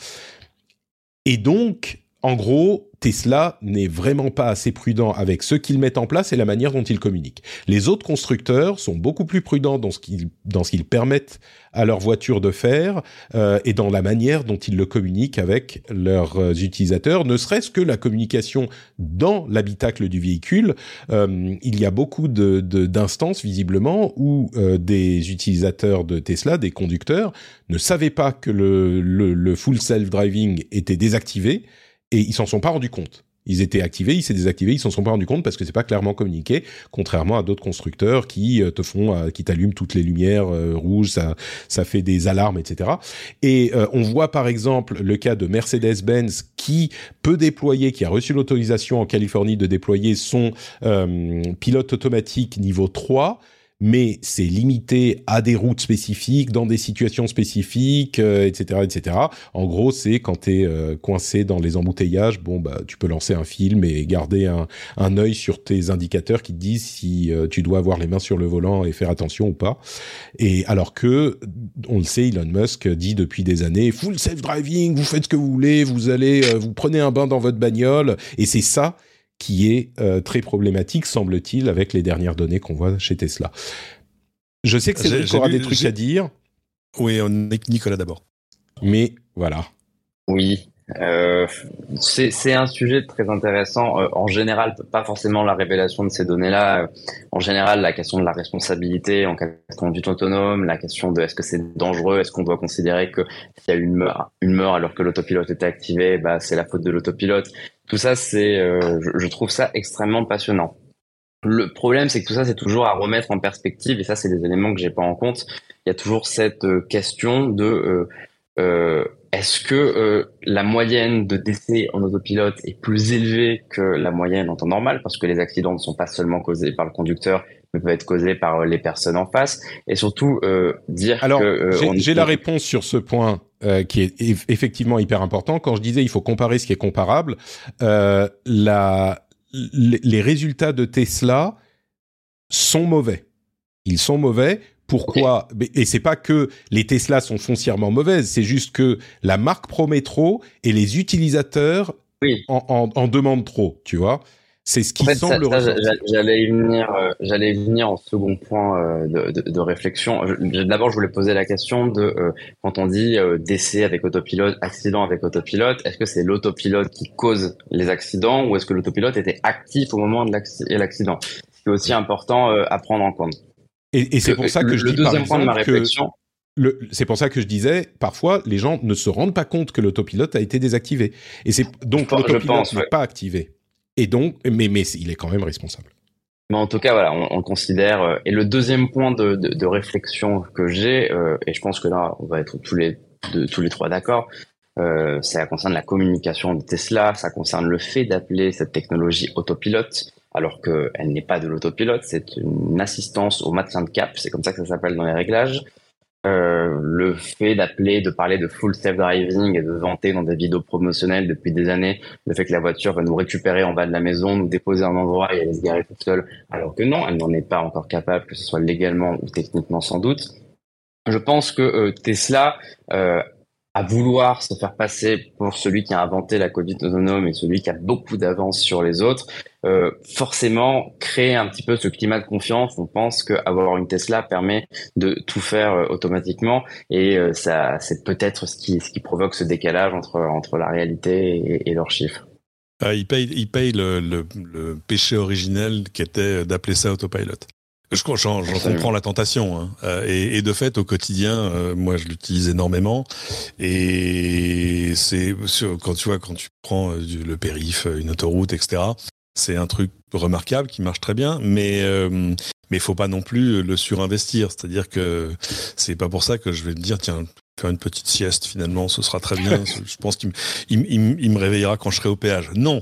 Et donc, en gros, Tesla n'est vraiment pas assez prudent avec ce qu'ils mettent en place et la manière dont ils communiquent. Les autres constructeurs sont beaucoup plus prudents dans ce qu'ils dans ce qu'ils permettent à leur voiture de faire euh, et dans la manière dont ils le communiquent avec leurs euh, utilisateurs, ne serait-ce que la communication dans l'habitacle du véhicule. Euh, il y a beaucoup de d'instances visiblement où euh, des utilisateurs de Tesla, des conducteurs, ne savaient pas que le, le, le full self driving était désactivé et ils s'en sont pas rendus compte. Ils étaient activés, ils s'est désactivé, ils s'en sont pas rendus compte parce que c'est pas clairement communiqué, contrairement à d'autres constructeurs qui euh, te font, euh, qui t'allument toutes les lumières euh, rouges, ça, ça fait des alarmes, etc. Et on voit par exemple le cas de Mercedes-Benz qui peut déployer, qui a reçu l'autorisation en Californie de déployer son pilote automatique niveau 3 mais c'est limité à des routes spécifiques, dans des situations spécifiques, etc., euh, etc. En gros, c'est quand tu es euh, coincé dans les embouteillages, bon, bah, tu peux lancer un film et garder un, un œil sur tes indicateurs qui te disent si euh, tu dois avoir les mains sur le volant et faire attention ou pas. Et alors que, on le sait, Elon Musk dit depuis des années, full self-driving, vous faites ce que vous voulez, vous allez, vous prenez un bain dans votre bagnole, et c'est ça qui est euh, très problématique, semble-t-il, avec les dernières données qu'on voit chez Tesla. Je sais que c'est aura des trucs à dire. Oui, on est Nicolas d'abord. Mais voilà. Oui, euh, c'est un sujet très intéressant. Euh, en général, pas forcément la révélation de ces données-là. en général, la question de la responsabilité en cas de conduite autonome, la question de est-ce que c'est dangereux, est-ce qu'on doit considérer que s'il y a une meurt, une alors que l'autopilote était activé, bah, c'est la faute de l'autopilote. Tout ça, c'est, euh, je, trouve ça extrêmement passionnant. Le problème, c'est que tout ça, c'est toujours à remettre en perspective, et ça, c'est des éléments que j'ai pas en compte. Il y a toujours cette euh, question de euh, est-ce que la moyenne de décès en autopilote est plus élevée que la moyenne en temps normal, parce que les accidents ne sont pas seulement causés par le conducteur, mais peuvent être causés par les personnes en face, et surtout dire Alors, que j'ai la réponse sur ce point euh, qui est effectivement hyper important. Quand je disais il faut comparer ce qui est comparable, euh, la, les résultats de Tesla sont mauvais. Ils sont mauvais. Pourquoi? Et c'est pas que les Tesla sont foncièrement mauvaises, c'est juste que la marque promet trop et les utilisateurs en, en, en demandent trop, tu vois? C'est ce qui semble J'allais y venir, euh, j'allais venir en second point euh, de, de, de, réflexion. D'abord, je voulais poser la question de euh, quand on dit décès avec autopilote, accident avec autopilote, est-ce que c'est l'autopilote qui cause les accidents ou est-ce que l'autopilote était actif au moment de l'accident? C'est aussi important à prendre en compte. Et, et c'est pour ça que je le dis deuxième point de ma réflexion. C'est pour ça que je disais, parfois, les gens ne se rendent pas compte que l'autopilote a été désactivé. Et c'est donc l'autopilote n'est pas activé. Et donc, mais, il est quand même responsable. Mais en tout cas, voilà, on, on considère. Euh, et le deuxième point de, réflexion que j'ai, euh, et je pense que là, on va être tous les de, tous les trois d'accord, euh, ça concerne la communication de Tesla, ça concerne le fait d'appeler cette technologie autopilote, alors qu'elle n'est pas de l'autopilote, c'est une assistance au maintien de cap, c'est comme ça que ça s'appelle dans les réglages. Euh, le fait d'appeler, de parler de full self-driving et de vanter dans des vidéos promotionnelles depuis des années le fait que la voiture va nous récupérer en bas de la maison, nous déposer à un endroit et aller se garer toute seule, alors que non, elle n'en est pas encore capable, que ce soit légalement ou techniquement sans doute. Je pense que euh, Tesla euh, à vouloir se faire passer pour celui qui a inventé la Covid autonome et celui qui a beaucoup d'avance sur les autres, euh, forcément créer un petit peu ce climat de confiance. On pense qu'avoir une Tesla permet de tout faire euh, automatiquement et euh, ça, c'est peut-être ce qui, ce qui provoque ce décalage entre, entre la réalité et, et leurs chiffres. Ah, ils payent, ils payent le, le, le, péché originel qui était d'appeler ça autopilot. Je j'en comprends la tentation, hein. et, et, de fait au quotidien, euh, moi je l'utilise énormément, et c'est quand tu vois quand tu prends le périph, une autoroute, etc. C'est un truc remarquable qui marche très bien, mais euh, mais faut pas non plus le surinvestir. C'est-à-dire que c'est pas pour ça que je vais te dire tiens faire une petite sieste finalement, ce sera très bien. je pense qu'il me, réveillera quand je serai au péage. Non.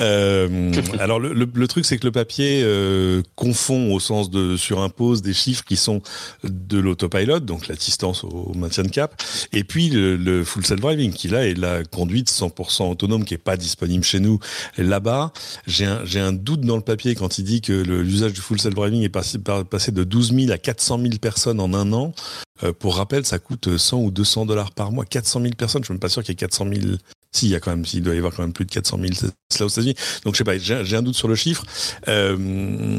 Euh, alors le, truc c'est que le papier euh, confond au sens de surimpose des chiffres qui sont de l'autopilot, donc l'assistance au maintien de cap, et puis le, full self driving qui là est la conduite 100% autonome qui est pas disponible chez nous. Là-bas, j'ai un, un doute dans le papier quand il dit que l'usage du full self driving est passé, passé de 12 000 à 400 000 personnes en un an. Euh, pour rappel, ça coûte 100 ou 200 dollars par mois. 400 000 personnes, je suis même pas sûr qu'il y ait 400 000 si, il y a quand même, s'il doit y avoir quand même plus de 400 000 là aux États-Unis. Donc je sais pas, j'ai un doute sur le chiffre. Euh,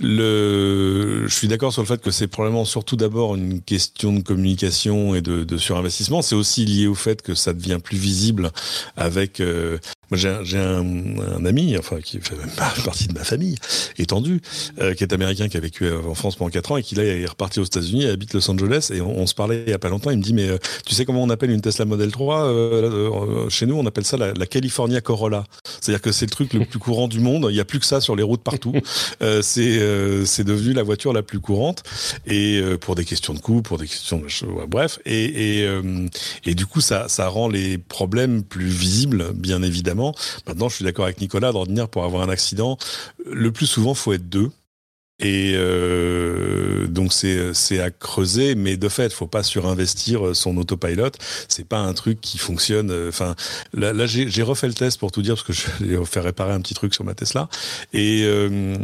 le, je suis d'accord sur le fait que c'est probablement surtout d'abord une question de communication et de, de surinvestissement. C'est aussi lié au fait que ça devient plus visible avec euh, j'ai un, un, ami, enfin qui fait partie de ma famille étendue, euh, qui est américain, qui a vécu en France pendant 4 ans et qui là est reparti aux États-Unis, habite Los Angeles et on, se parlait il y a pas longtemps. Il me dit mais euh, tu sais comment on appelle une Tesla Model 3 euh, Chez nous, on appelle ça la, la California Corolla. C'est-à-dire que c'est le truc le plus courant du monde. Il n'y a plus que ça sur les routes partout. c'est c'est devenu la voiture la plus courante et pour des questions de coût, pour des questions de bref et et, et du coup ça ça rend les problèmes plus visibles, bien évidemment Maintenant, je suis d'accord avec Nicolas, d'ordinaire, pour avoir un accident, le plus souvent, faut être deux. Et euh, donc c'est à creuser, mais de fait, faut pas surinvestir son autopilot. C'est pas un truc qui fonctionne. Euh, enfin, là, là j'ai refait le test pour tout dire parce que je vais faire réparer un petit truc sur ma Tesla et euh,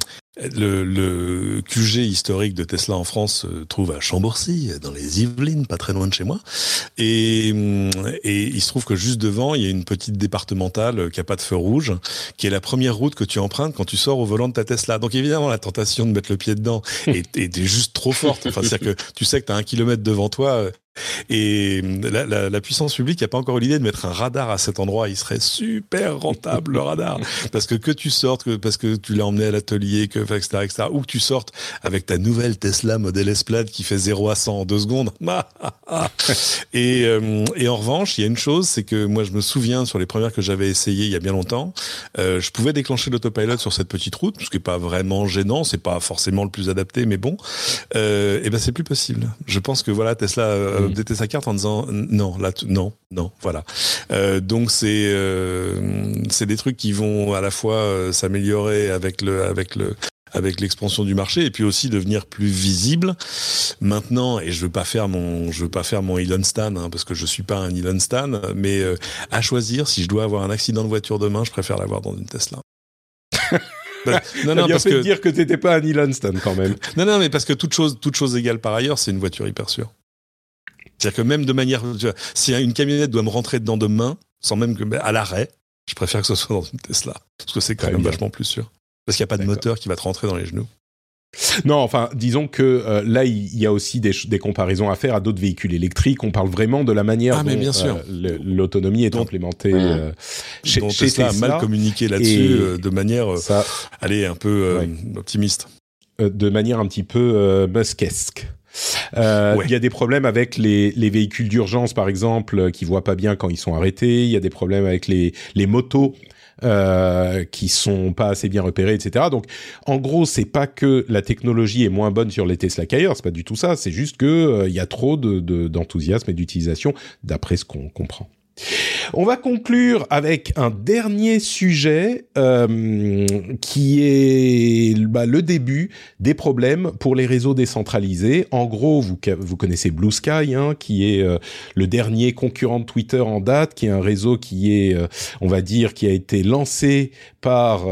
le, le, QG historique de Tesla en France se trouve à Chambourcy, dans les Yvelines, pas très loin de chez moi. Et, et il se trouve que juste devant, il y a une petite départementale qui a pas de feu rouge, qui est la première route que tu empruntes quand tu sors au volant de ta Tesla. Donc évidemment, la tentation de mettre le pied dedans est, est juste trop forte. Enfin, c'est-à-dire que tu sais que tu as un kilomètre devant toi, et la, la, la puissance publique n'a pas encore eu l'idée de mettre un radar à cet endroit. Il serait super rentable le radar, parce que que tu sortes, que, parce que tu l'as emmené à l'atelier, que etc., etc., ou que tu sortes avec ta nouvelle Tesla Model S Plaid qui fait 0 à 100 en deux secondes. et, euh, et en revanche, il y a une chose, c'est que moi je me souviens sur les premières que j'avais essayées il y a bien longtemps, euh, je pouvais déclencher l'autopilot sur cette petite route, ce qui est pas vraiment gênant, c'est pas forcément le plus adapté, mais bon, euh, et ben c'est plus possible. Je pense que voilà Tesla euh, updater sa carte en disant non, là, non, non, voilà. Euh, donc c'est euh, c'est des trucs qui vont à la fois euh, s'améliorer avec le avec le avec l'expansion du marché et puis aussi devenir plus visible. Maintenant, et je veux pas faire mon, je veux pas faire mon Elon Stan hein, parce que je suis pas un Elon Stan, mais à choisir, si je dois avoir un accident de voiture demain, je préfère l'avoir dans une Tesla. Bah, non, non, parce fait que dire que t'étais pas un Elon Stan quand même. non, non, mais parce que toute chose, toute chose égale par ailleurs, c'est une voiture hyper sûre. C'est-à-dire que même de manière, si une camionnette doit me rentrer dedans demain, sans même que à l'arrêt, je préfère que ce soit dans une Tesla, parce que c'est quand même vachement plus sûr. Parce qu'il n'y a pas de moteur qui va te rentrer dans les genoux. Non, enfin, disons que euh, là, il y a aussi des, des, comparaisons à faire à d'autres véhicules électriques. On parle vraiment de la manière ah, dont euh, l'autonomie est implémentée euh, chez, dont Tesla, a mal communiqué là-dessus de manière, ça, allez, un peu optimiste. de manière un petit peu muskesque. Euh, il y a des problèmes avec les, les véhicules d'urgence, par exemple, qui voient pas bien quand ils sont arrêtés. Il y a des problèmes avec les, les motos. Euh, qui sont pas assez bien repérés, etc. Donc, en gros, c'est pas que la technologie est moins bonne sur les Tesla qu'ailleurs, c'est pas du tout ça. C'est juste que euh, il y a trop de d'enthousiasme et d'utilisation, d'après ce qu'on comprend. On va conclure avec un dernier sujet euh, qui est bah, le début des problèmes pour les réseaux décentralisés. En gros, vous, connaissez Blue Sky, hein, qui est euh, le dernier concurrent de Twitter en date, qui est un réseau qui est, euh, on va dire, qui a été lancé par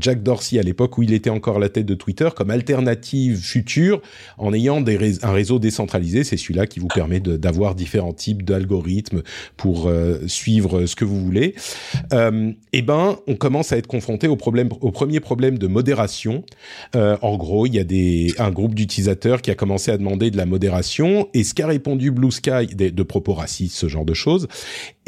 Jack Dorsey à l'époque où il était encore à la tête de Twitter comme alternative future en ayant un réseau décentralisé. C'est celui-là qui vous permet d'avoir différents types d'algorithmes pour suivre ce que vous voulez, euh, eh ben, on commence à être confronté au problème, au premier problème de modération. Euh, en gros, il y a des, un groupe d'utilisateurs qui a commencé à demander de la modération et ce qu'a répondu Blue Sky de propos racistes, ce genre de choses,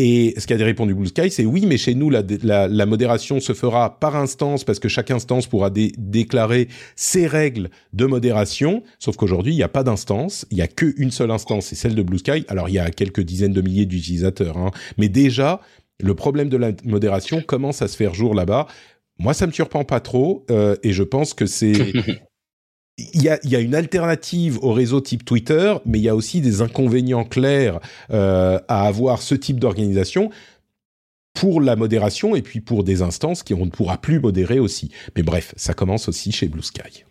Et ce qu'a répondu Blue Sky, c'est oui, mais chez nous, la, la, la, modération se fera par instance parce que chaque instance pourra déclarer ses règles de modération. Sauf qu'aujourd'hui, il n'y a pas d'instance, il n'y a qu'une seule instance, c'est celle de Blue Sky. Alors, il y a quelques dizaines de milliers d'utilisateurs, hein, mais déjà, le problème de la modération commence à se faire jour là-bas. Moi, ça me surprend pas trop, euh, et je pense que c'est il y a, y a, une alternative au réseau type Twitter, mais il y a aussi des inconvénients clairs euh, à avoir ce type d'organisation pour la modération et puis pour des instances qui on ne pourra plus modérer aussi. Mais bref, ça commence aussi chez Blue Sky.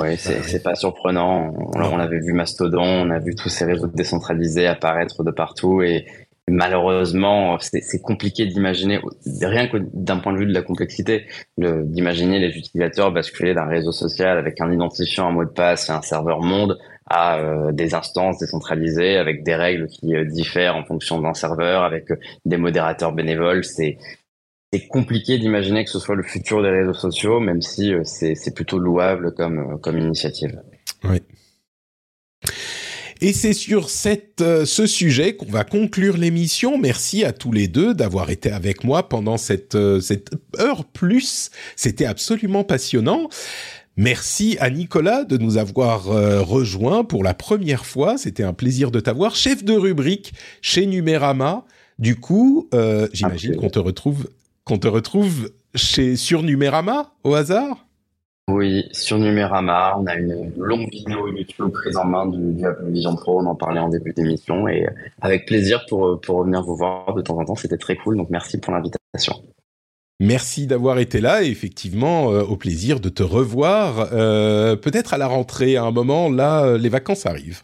Oui, c'est pas surprenant. On, on, avait vu Mastodon, on a vu tous ces réseaux décentralisés apparaître de partout et malheureusement, c'est compliqué d'imaginer, rien que d'un point de vue de la complexité, d'imaginer les utilisateurs basculer d'un réseau social avec un identifiant, un mot de passe et un serveur monde à euh, des instances décentralisées avec des règles qui euh, diffèrent en fonction d'un serveur, avec euh, des modérateurs bénévoles. C'est c'est compliqué d'imaginer que ce soit le futur des réseaux sociaux, même si c'est plutôt louable comme comme initiative. Et c'est sur cette, euh, ce sujet qu'on va conclure l'émission. Merci à tous les deux d'avoir été avec moi pendant cette, euh, cette heure plus. C'était absolument passionnant. Merci à Nicolas de nous avoir euh, rejoint pour la première fois. C'était un plaisir de t'avoir. Chef de rubrique chez Numérama. Du coup, j'imagine qu'on te retrouve, qu'on te retrouve chez, sur Numérama au hasard? Oui, sur Numérama, on a une longue vidéo YouTube prise en main du, Apple Vision Pro, on en parlait en début d'émission, et avec plaisir pour, pour revenir vous voir de temps en temps, c'était très cool, donc merci pour l'invitation. Merci d'avoir été là et effectivement euh, au plaisir de te revoir, euh, peut-être à la rentrée à un moment, là les vacances arrivent.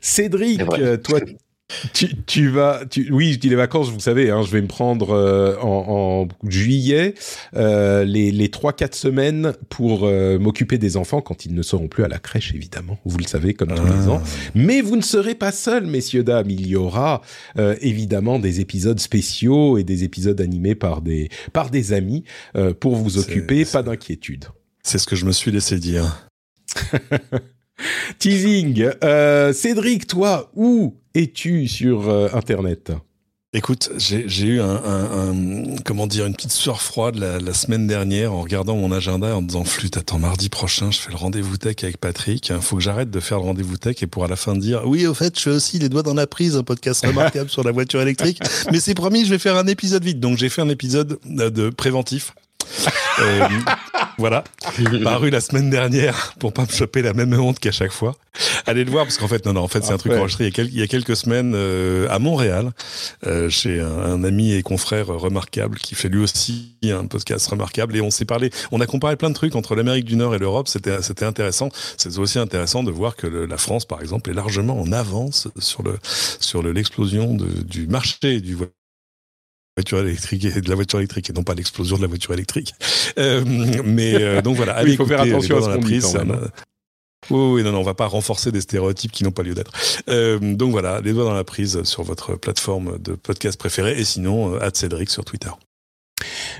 Cédric, toi, tu, tu, vas, tu, oui, je dis les vacances, vous savez, hein, je vais me prendre euh, en, en, juillet euh, les, les 3-4 semaines pour euh, m'occuper des enfants quand ils ne seront plus à la crèche, évidemment, vous le savez, comme tous les ah. ans. Mais vous ne serez pas seuls, messieurs, dames, il y aura euh, évidemment des épisodes spéciaux et des épisodes animés par des, par des amis pour vous occuper, pas d'inquiétude. C'est ce que je me suis laissé dire. Teasing. Euh, Cédric, toi, où es-tu sur euh, Internet? Écoute, j'ai eu un, comment dire une petite sueur froide la, semaine dernière en regardant mon agenda en disant flûte attends mardi prochain je fais le rendez-vous tech avec Patrick. Il faut que j'arrête de faire le rendez-vous tech et pour à la fin dire oui au fait je fais aussi les doigts dans la prise un podcast remarquable sur la voiture électrique. Mais c'est promis je vais faire un épisode vite. Donc j'ai fait un épisode de préventif euh, voilà, paru la semaine dernière pour pas me choper la même honte qu'à chaque fois. Allez le voir parce qu'en fait non non en fait c'est un truc enregistré il y a, quelques, il y a quelques semaines euh, à Montréal euh, chez un, ami et confrère remarquable qui fait lui aussi un podcast remarquable. Et on s'est parlé on a comparé plein de trucs entre l'Amérique du Nord et l'Europe. C'était c'était intéressant. C'est aussi intéressant de voir que la France par exemple est largement en avance sur le sur l'explosion du marché du voiture électrique et de la voiture électrique et non pas l'explosion de la voiture électrique. Euh, mais euh, donc voilà, il faut faire attention à ce qu'on dit oui, non, non, on va pas renforcer des stéréotypes qui n'ont pas lieu d'être. Euh, donc voilà, les doigts dans la prise sur votre plateforme de podcast préférée et sinon, euh, Cédric sur Twitter.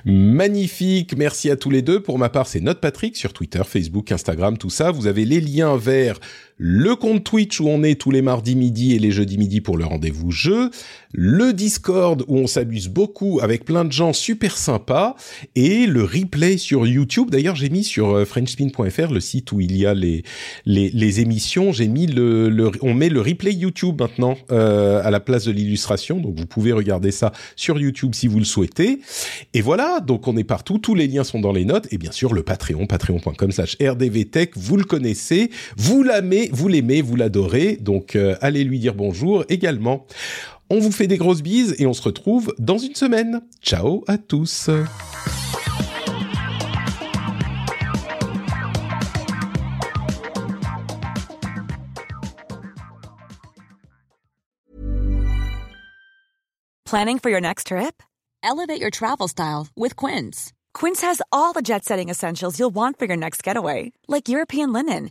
Magnifique, merci à tous les deux. Pour ma part, c'est Note Patrick sur Twitter, Facebook, Instagram, tout ça. Vous avez les liens vers le compte Twitch où on est tous les mardis midi et les jeudis midi pour le rendez-vous jeu, le Discord où on s'amuse beaucoup avec plein de gens super sympas et le replay sur YouTube. D'ailleurs, j'ai mis sur euh, frenchspin.fr le site où il y a les les, les émissions. J'ai mis le, le, on met le replay YouTube maintenant euh, à la place de l'illustration, donc vous pouvez regarder ça sur YouTube si vous le souhaitez. Et voilà, donc on est partout. Tous les liens sont dans les notes et bien sûr le Patreon, patreon.com/rdvtech. Vous le connaissez, vous l'amez vous l'aimez, vous l'adorez, donc euh, allez lui dire bonjour également. On vous fait des grosses bises et on se retrouve dans une semaine. Ciao à tous. Planning for your next trip? Elevate your travel style with Quince. Quince has all the jet-setting essentials you'll want for your next getaway, like European linen